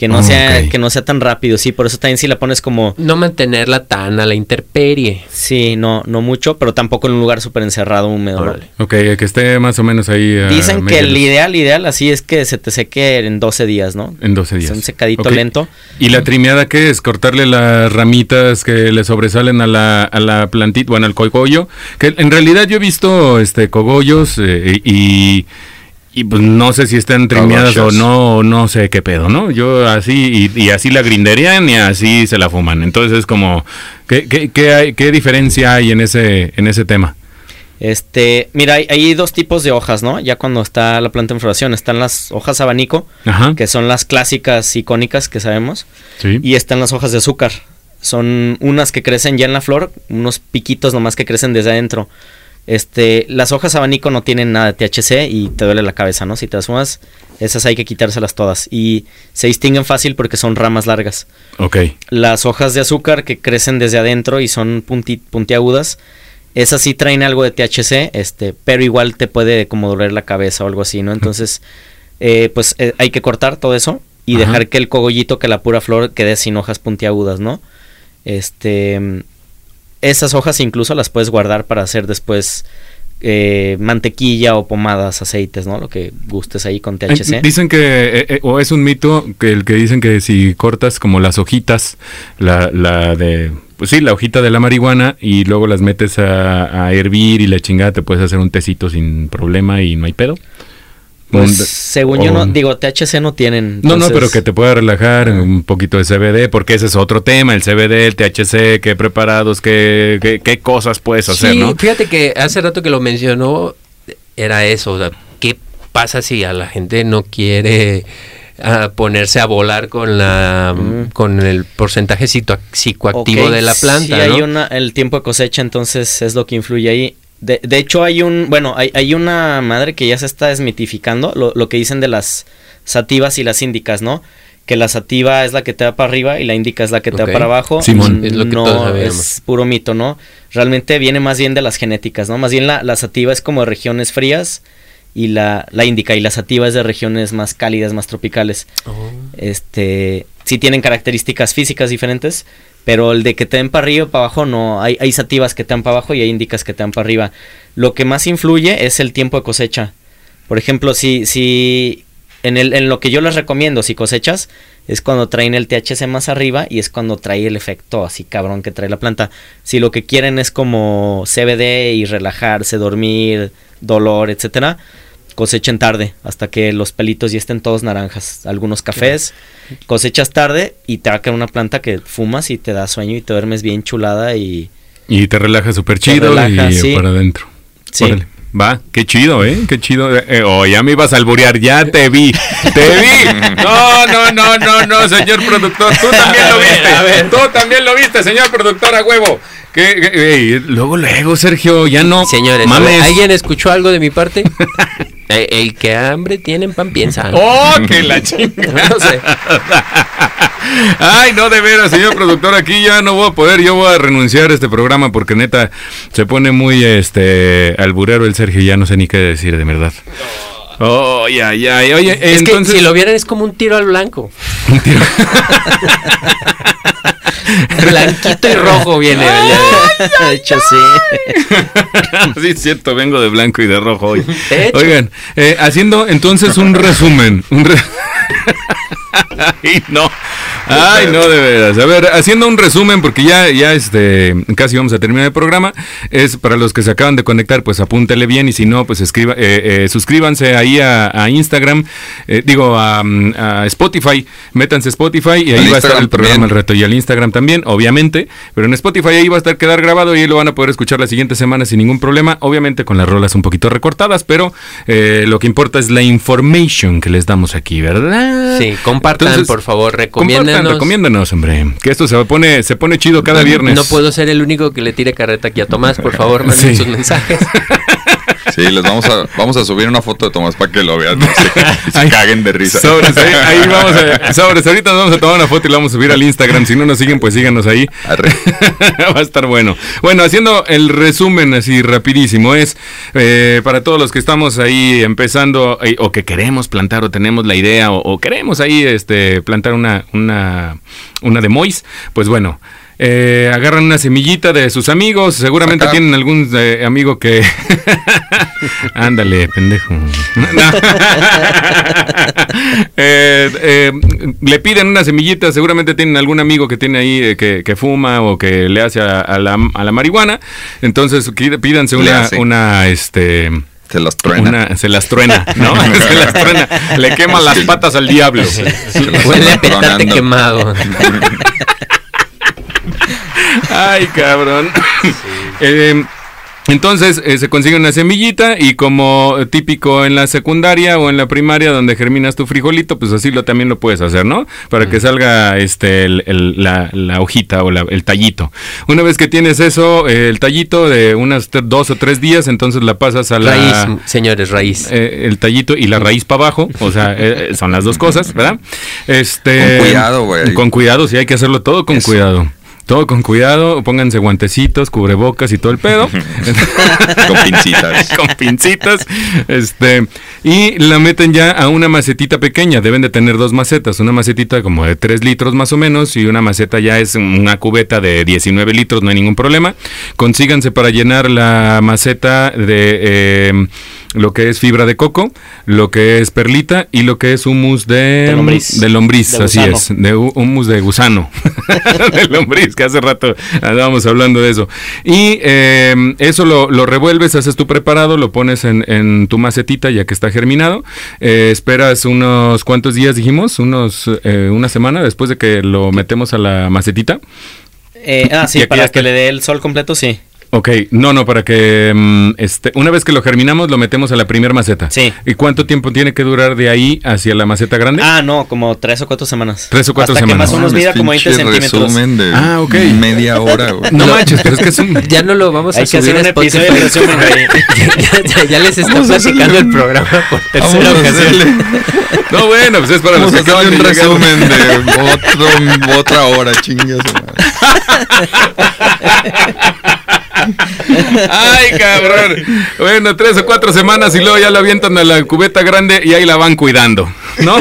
que no, Ah, sea, que no sea tan rápido, sí, por eso también si la pones como, No mantenerla tan a la intemperie. sí, no, no mucho, pero tampoco en un lugar súper encerrado, húmedo. Ok, que esté más o menos ahí. a Dicen que el ideal, ideal así es que se te seque en 12 días, ¿no? En 12 días. Es un secadito lento. ¿Y la trimeada qué es? Cortarle las ramitas que le sobresalen a la, a la plantita, bueno, al cogollo. Que en realidad yo he visto este cogollos eh, y, y pues no sé si están trimeadas o no, o no sé qué pedo, ¿no? Yo así, y, y así la grinderían y así se la fuman. Entonces es como, ¿qué, qué, qué, hay, qué diferencia hay en ese, en ese tema? Este, mira, hay, hay dos tipos de hojas, ¿no? Ya cuando está la planta en floración, están las hojas abanico, Ajá. que son las clásicas icónicas que sabemos. Sí. Y están las hojas de azúcar. Son unas que crecen ya en la flor, unos piquitos nomás que crecen desde adentro. Este, las hojas abanico no tienen nada de THC y te duele la cabeza, ¿no? Si te las fumas, esas hay que quitárselas todas. Y se distinguen fácil porque son ramas largas. Ok. Las hojas de azúcar que crecen desde adentro y son punti- puntiagudas, esas sí traen algo de THC, este, pero igual te puede como doler la cabeza o algo así, ¿no? Entonces, eh, pues eh, hay que cortar todo eso y Ajá. dejar que el cogollito, que la pura flor quede sin hojas puntiagudas, ¿no? Este, esas hojas incluso las puedes guardar para hacer después eh, mantequilla o pomadas, aceites, ¿no? Lo que gustes ahí con THC. Dicen que, eh, eh, o es un mito, que el que dicen que si cortas como las hojitas, la, la de, pues sí, la hojita de la marihuana y luego las metes a, a hervir y la chingada, te puedes hacer un tecito sin problema y no hay pedo. Pues, Un- según yo no, digo, THC no tienen. No, no, pero que te pueda relajar un poquito de CBD, porque ese es otro tema, el CBD, el THC, qué preparados, qué, qué, qué cosas puedes hacer, sí, ¿no? fíjate que hace rato que lo mencionó, era eso, o sea, ¿qué pasa si a la gente no quiere ah, ponerse a volar con la Mm. con el porcentaje psicoactivo de la planta? Sí, hay ¿no? una, el tiempo de cosecha, entonces es lo que influye ahí. De, de hecho, hay un, bueno, hay, hay una madre que ya se está desmitificando, lo, lo que dicen de las sativas y las índicas, ¿no? Que la sativa es la que te da para arriba y la índica es la que te Ok. da para abajo. Simón. Es lo que no, todos sabíamos. es puro mito, ¿no? Realmente viene más bien de las genéticas, ¿no? Más bien la, la sativa es como de regiones frías y la, la índica y la sativa es de regiones más cálidas, más tropicales Oh. este sí tienen características físicas diferentes, pero el de que te den para arriba y para abajo no, hay, hay sativas que te dan para abajo y hay indicas que te dan para arriba. Lo que más influye es el tiempo de cosecha. Por ejemplo, si, si en, el, en lo que yo les recomiendo, si cosechas, es cuando traen el THC más arriba y es cuando trae el efecto así cabrón que trae la planta. Si lo que quieren es como CBD y relajarse, dormir, dolor, etcétera, cosechen tarde hasta que los pelitos ya estén todos naranjas, algunos cafés, cosechas tarde y te va a quedar una planta que fumas y te da sueño y te duermes bien chulada y Y te relaja súper chido relaja, y sí. para adentro. Sí. Órale. Va, qué chido, ¿eh? Qué chido. Eh, oh, ya me ibas a alburear, ya te vi. ¡Te vi! No, no, no, no, no, señor productor. Tú también lo viste. Tú también lo viste, señor productor, a huevo. Que- ey, luego, luego, Sergio, ya no. Señores, mames. ¿alguien escuchó algo de mi parte? el, el que hambre tiene en pan piensa. ¡Oh, que la chinga! No sé. Ay, no, de veras, señor productor, aquí ya no voy a poder, yo voy a renunciar a este programa porque neta se pone muy este alburero el Sergio, ya no sé ni qué decir de verdad. Oh, ya, ya, oye, Es entonces que si lo vieran es como un tiro al blanco. un tiro- Blanquito y rojo viene. de hecho sí. sí, es cierto, vengo de blanco y de rojo hoy. Oigan, eh, haciendo entonces un resumen, un re- Ay, no. Ay, no, de veras. A ver, haciendo un resumen, porque ya, ya este, casi vamos a terminar el programa. Es para los que se acaban de conectar, pues apúntele bien. Y si no, pues escriba, eh, eh, suscríbanse ahí a, a Instagram, eh, digo, a, a Spotify. Métanse a Spotify y ahí Al va a estar el programa. El Reto. Y al Instagram también, obviamente. Pero en Spotify ahí va a estar quedar grabado y ahí lo van a poder escuchar la siguiente semana sin ningún problema. Obviamente con las rolas un poquito recortadas, pero eh, lo que importa es la information que les damos aquí, ¿verdad? Sí, compartan, Entonces, por favor, Compartan, recomiéndenos. recomiéndanos, hombre. Que esto se pone, se pone chido cada viernes. No puedo ser el único que le tire carreta aquí a Tomás, por favor, manden Sí. sus mensajes. Sí, les vamos a, vamos a subir una foto de Tomás para que lo vean. No se, caguen de risa. Sobres, ahí, ahí vamos a, sobres, ahorita nos vamos a tomar una foto y la vamos a subir al Instagram. Si no nos siguen, pues síganos ahí. Arre. Va a estar bueno. Bueno, haciendo el resumen así rapidísimo, es eh, para todos los que estamos ahí empezando eh, o que queremos plantar o tenemos la idea o, o queremos ahí este plantar una, una, una de Mois, pues bueno. Eh, agarran una semillita de sus amigos, seguramente Acá. tienen algún eh, amigo que... Ándale, pendejo. Eh, eh, le piden una semillita, seguramente tienen algún amigo que tiene ahí eh, que, que fuma o que le hace a, a la, a la marihuana, entonces pídanse una, una, este... Se las truena. Una, se las truena, ¿no? se las truena. Le quema las patas al diablo. Se las Huele a petate quemado. Ay, cabrón. Eh, entonces eh, se consigue una semillita y como típico en la secundaria o en la primaria donde germinas tu frijolito, pues así lo también lo puedes hacer, ¿no? Para que salga este el- el- la, la hojita o la- el tallito. Una vez que tienes eso, eh, el tallito de unas dos o tres días, entonces la pasas a la Raíz, señores, raíz. eh, el tallito y la raíz para abajo, o sea, son las dos cosas, ¿verdad? Este, Con cuidado, güey. Con cuidado, sí, hay que hacerlo todo con Eso. cuidado. Todo con cuidado, pónganse guantecitos, cubrebocas y todo el pedo. Con pincitas. con pincitas. Este, y la meten ya a una macetita pequeña. Deben de tener dos macetas. Una macetita como de 3 litros más o menos. Y una maceta ya es una cubeta de 19 litros, no hay ningún problema. Consíganse para llenar la maceta de eh, lo que es fibra de coco, lo que es perlita y lo que es humus de, De lombriz. de lombriz, De así gusano. es. De hu- humus de gusano. de lombriz, que hace rato andábamos hablando de eso. Y eh, eso lo, lo revuelves, haces tu preparado, lo pones en, en tu macetita ya que está germinado. Eh, esperas unos cuantos días, dijimos, unos eh, una semana después de que lo metemos a la macetita. Eh, ah, sí, para que le dé el sol completo, sí. Ok, no, no, para que mm, este, una vez que lo germinamos lo metemos a la primera maceta. Sí. ¿Y cuánto tiempo tiene que durar de ahí hacia la maceta grande? Ah, no, como tres o cuatro semanas. Tres o cuatro Hasta semanas. que más o menos como 20 Pinche centímetros. resumen de Ah, ok. media hora, güey. no manches, pero es que es un... Ya no lo vamos a Hay que hacer un episodio de resumen, güey. ya, ya- ya les está Vamos platicando el programa por Vamos tercera a ocasión. hacerle, No, bueno, pues es para los que a acaban un de resumen de otro, otra hora, chingas. Ay, cabrón. Bueno, tres o cuatro semanas y luego ya la avientan a la cubeta grande y ahí la van cuidando, ¿no?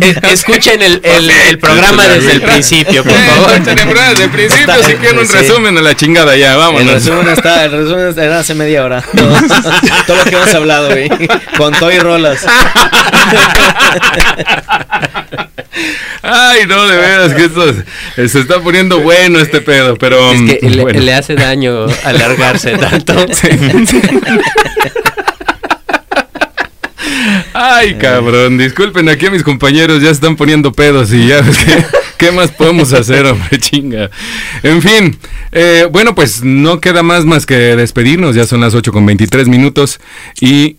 Eh, Escuchen el, el- el programa desde el principio, por favor. Escuchen el programa Desde el principio, si quieren un Sí. resumen a la chingada ya, El vámonos. resumen está, el resumen está- era hace media hora. Todo lo que hemos hablado, güey. Con todo y rolas. Ay, no, de veras que esto se está poniendo bueno este pedo, pero... Es que mm, le, hace daño alargarse tanto. Ay, cabrón, disculpen, aquí a mis compañeros ya están poniendo pedos y ya, ¿qué, qué más podemos hacer, hombre, chinga? En fin, eh, bueno, pues no queda más más que despedirnos, ya son las 8 con 23 minutos y...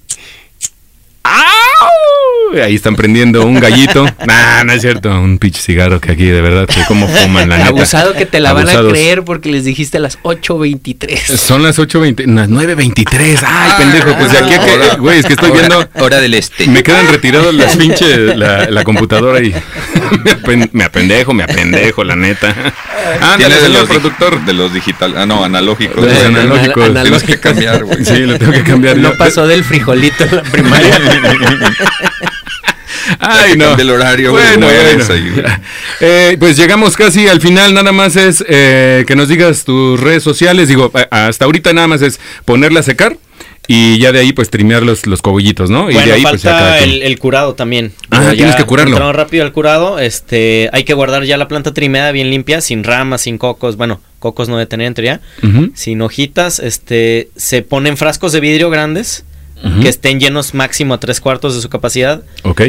Ahí están prendiendo un gallito. Nah, no es cierto, un pinche cigarro que aquí de verdad que como fuman la neta. Abusado que te la van a creer porque les dijiste a las 8.23. Son las 8.20, las 9.23. Ay, pendejo, pues de aquí a que, güey, es que estoy viendo... Hora del este. Me quedan retirados las pinches, la, la computadora y me, apen- me apendejo, me apendejo, la neta. Ándale, Tiene de señor los, dig- productor. de los digital, ah no, analógicos. De los Sí, analógicos. Anal- Tienes que cambiar, güey. Sí, lo tengo que cambiar. No yo. pasó del frijolito en la primaria. Ay, no. Cambia el horario, bueno, bueno. Eh, pues llegamos casi al final. Nada más es eh, que nos digas tus redes sociales. Digo, a- hasta ahorita nada más es ponerla a secar y ya de ahí pues trimear los, los cogollitos, ¿no? y bueno, de ahí pues ya falta cada quien. el, el curado también. Ah, tienes que curarlo. entramos rápido al curado, este, hay que guardar ya la planta trimeada bien limpia, sin ramas, sin cocos, bueno, cocos no de tener en teoría, sin hojitas, este, se ponen frascos de vidrio grandes, que estén llenos máximo a tres cuartos de su capacidad, Ok.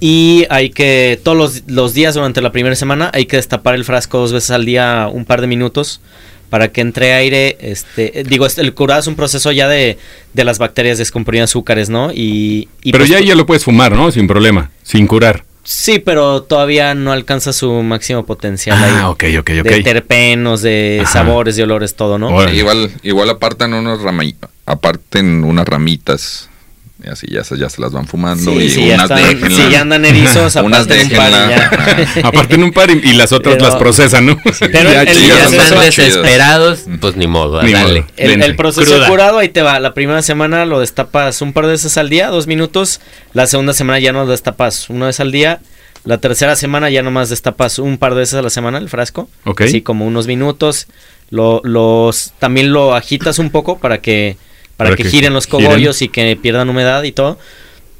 Y hay que, todos los, los días durante la primera semana, hay que destapar el frasco dos veces al día, un par de minutos, para que entre aire, este, eh, digo, el curado es un proceso ya de, de las bacterias descomponer azúcares, ¿no? Y, y Pero pues, ya, ya lo puedes fumar, ¿no? Sin problema, sin curar. Sí, pero todavía no alcanza su máximo potencial ahí. Ah, ok, ok, ok. De terpenos, de Ajá. sabores, de olores, todo, ¿no? Igual, igual apartan unas rami- aparten unas ramitas. Y así ya se, ya se las van fumando. Sí, y sí, unas están- déjenla. si ya andan erizos, unas aparten un par y déjenla. ya. Aparte en un par y, y las otras Pero- las procesan, ¿no? Pero Ya, el- ya están desesperados, pues ni modo, Ni dale. modo. El, proceso Cruda. curado, ahí te va. La primera semana lo destapas un par de veces al día, dos minutos. La segunda semana ya no lo destapas una vez al día. La tercera semana ya nomás destapas un par de veces a la semana el frasco. Ok. Así como unos minutos. Lo, los, también lo agitas un poco para que, para Para que, que giren los giren. cogollos y que pierdan humedad y todo.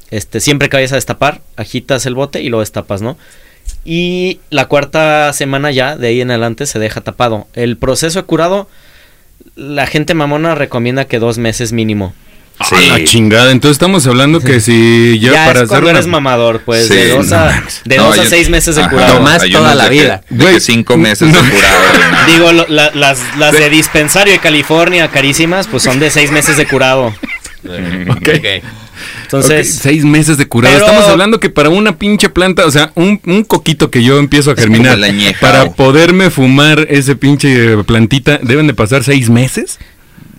Este, siempre que vayas a destapar, agitas el bote y lo destapas, ¿no? Y la cuarta semana ya, de ahí en adelante, se deja tapado. El proceso de curado, la gente mamona recomienda que dos meses mínimo. Ah, la chingada. Entonces estamos hablando que si yo Ya, para es cuando hacer eres una- mamador, pues, Sí, de dos a, mames. de No, dos a seis meses de Ajá, curado. Tomás hay toda la de que- vida. de que cinco meses de curado. Digo, lo- la- las, las de dispensario de California, carísimas, pues son de seis meses de curado. Ok. Entonces, Ok, seis meses de curado. Pero- Estamos hablando que para una pinche planta, o sea, un, un coquito que yo empiezo a germinar, para poderme fumar ese pinche plantita, ¿deben de pasar seis meses?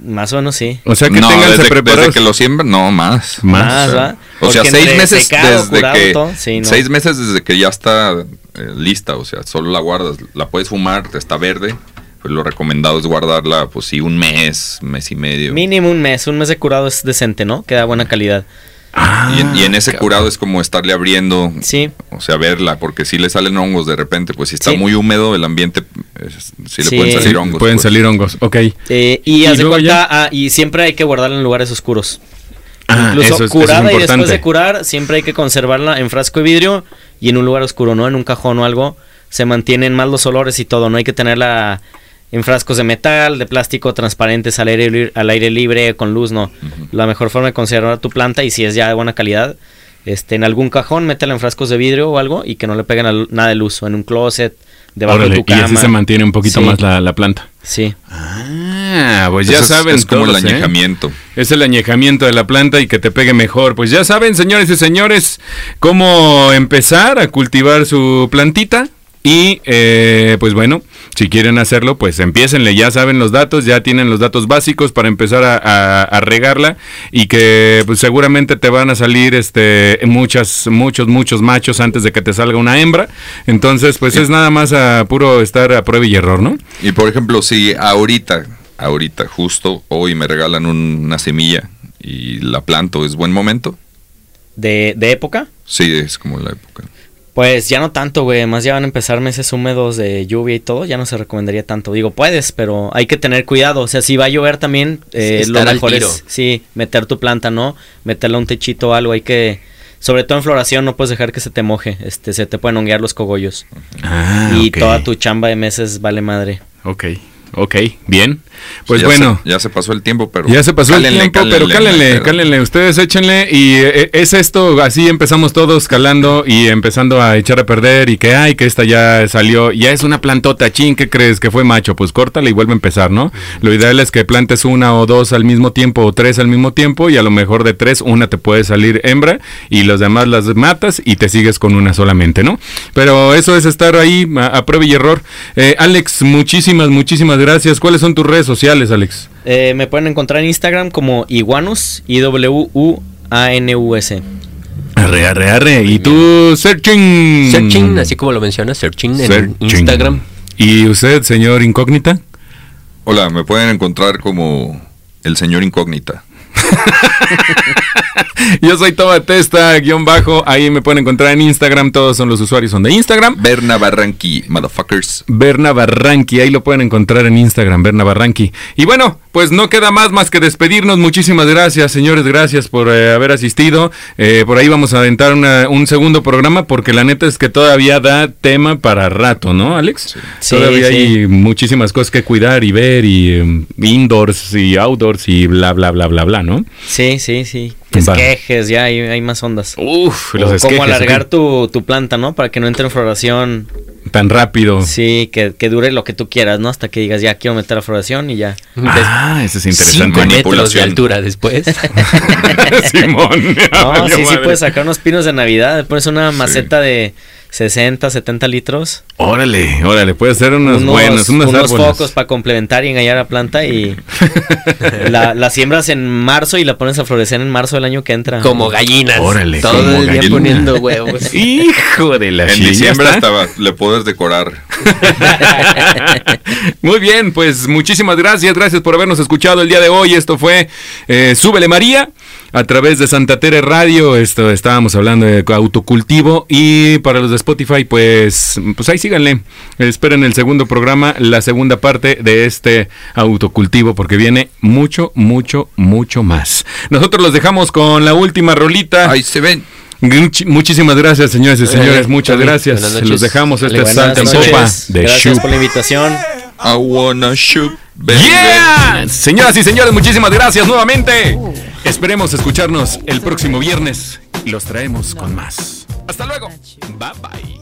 Más o menos sí. O sea, que no, tengan desde, desde que lo siembran, no, más. Más. O sea, ¿va? O sea, Porque seis meses secado, desde curado, que todo, sí, no. seis meses desde que ya está eh, lista, o sea, solo la guardas, la puedes fumar, está verde. Pues lo recomendado es guardarla, pues sí, un mes, mes y medio. Mínimo un mes, un mes de curado es decente, ¿no? Queda buena calidad. Ah, Y en, y en ese curado es como estarle abriendo, Sí. o sea, verla, porque si le salen hongos de repente, pues si está Sí. muy húmedo el ambiente, es- sí le Sí. pueden salir hongos. pueden pues. salir hongos, ok. Eh, y Y haz de luego cuenta, ah, y siempre hay que guardarla en lugares oscuros. Ah, Incluso eso es- eso es curada y después de curar, siempre hay que conservarla en frasco de vidrio y en un lugar oscuro, ¿no? En un cajón o algo. Se mantienen más los olores y todo, no hay que tenerla en frascos de metal, de plástico, transparentes, al aire, li- al aire libre, con luz, no. La mejor forma de conservar tu planta y si es ya de buena calidad, este, en algún cajón, métela en frascos de vidrio o algo y que no le peguen a nada de luz, o en un closet, debajo Órale, de tu y cama. así se mantiene un poquito Sí. más la, la planta. Sí. Ah, pues ya Eso es- saben es como todos, el ¿eh? añejamiento. Es el añejamiento de la planta y que te pegue mejor. Pues ya saben, señores y señores, cómo empezar a cultivar su plantita. Y eh, pues bueno, si quieren hacerlo, pues empiecenle. Ya saben los datos, ya tienen los datos básicos para empezar a, a- a regarla. Y que pues seguramente te van a salir este muchas, muchos, muchos machos antes de que te salga una hembra. Entonces, pues es nada más a puro estar a prueba y error, ¿no? Y por ejemplo, si ahorita, ahorita, justo hoy me regalan un- una semilla y la planto, ¿es buen momento? De, de época. Sí, es como la época. Pues ya no tanto, güey. Más ya van a empezar meses húmedos de lluvia y todo. Ya no se recomendaría tanto. Digo, puedes, pero hay que tener cuidado. O sea, si va a llover también, eh, lo mejor es, sí, meter tu planta, ¿no? Meterle un techito o algo. Hay que, sobre todo en floración, no puedes dejar que se te moje. Este, se te pueden honguear los cogollos. Ah, y toda tu chamba de meses vale madre. Ok, ok, bien. Pues ya bueno. se- ya se pasó el tiempo, pero. Ya se pasó el cálenle, tiempo, pero cálenle, cálenle, pero- cálenle, ustedes échenle y eh, es esto, así empezamos todos calando y empezando a echar a perder y que ay, que esta ya salió, ya es una plantota, chin, ¿qué crees? Que fue macho, pues córtala y vuelve a empezar, ¿no? Lo ideal es que plantes una o dos al mismo tiempo o tres al mismo tiempo y a lo mejor de tres una te puede salir hembra y los demás las matas y te sigues con una solamente, ¿no? Pero eso es estar ahí a, a prueba y error. Eh, Alex, muchísimas, muchísimas gracias. ¿Cuáles son tus redes sociales, Alex? Eh, me pueden encontrar en Instagram como Iguanus, I-W-U-A-N-U-S. Arre, arre, arre. ¿Y tú, Searching? Searching, así como lo mencionas, searching en Searching. Instagram. ¿Y usted, señor Incógnita? Hola, me pueden encontrar como el señor incógnita. Yo soy Toma Testa, guion bajo. Ahí me pueden encontrar en Instagram. Todos son los usuarios son de Instagram. Berna Barranqui, motherfuckers. Berna Barranqui, ahí lo pueden encontrar en Instagram, Berna Barranqui. Y bueno, pues no queda más más que despedirnos. Muchísimas gracias, señores, gracias por eh, haber asistido. Eh, por ahí vamos a aventar una- un segundo programa porque la neta es que todavía da tema para rato, ¿no, Alex? Sí, todavía sí. hay muchísimas cosas que cuidar y ver y em, indoors y outdoors y bla, bla, bla, bla, bla, ¿no? Sí, sí, sí. Esquejes, ya hay, hay más ondas. Uf, O los cómo esquejes, alargar ¿ok? tu, tu planta, ¿no? Para que no entre en floración. tan rápido. Sí, que, que dure lo que tú quieras, ¿no? Hasta que digas, ya quiero meter la floración y ya. Ah, eso es Cinco interesante. metros de altura después. Simón. No, sí, sí puedes sacar unos pinos de Navidad. Pones una maceta de 60, 70 litros. Órale, órale, puede ser unos, unos buenos, unos, unos focos para complementar y engañar la planta y la, la siembras en marzo y la pones a florecer en marzo del año que entra. Como gallinas. Órale, Todo como el día poniendo huevos. Hijo de la En diciembre ¿ya está? hasta le puedes decorar. Muy bien, pues muchísimas gracias, gracias por habernos escuchado el día de hoy. Esto fue eh, Súbele María a través de Santa Tere Radio. Esto estábamos hablando de autocultivo y para los de Spotify, pues, pues ahí síganle. Esperen el segundo programa, la segunda parte de este autocultivo porque viene mucho, mucho, mucho más. Nosotros los dejamos con la última rolita. Ahí se ven. Much- Muchísimas gracias, señores y señores. Eh, Muchas Tony, gracias. Los dejamos. Este Salta en. Popa de Gracias Shoop. por la invitación. I wanna shoot. ¡Yeah! Señoras y señores, muchísimas gracias nuevamente. Esperemos escucharnos el próximo viernes y los traemos con más. Hasta luego. Bye bye.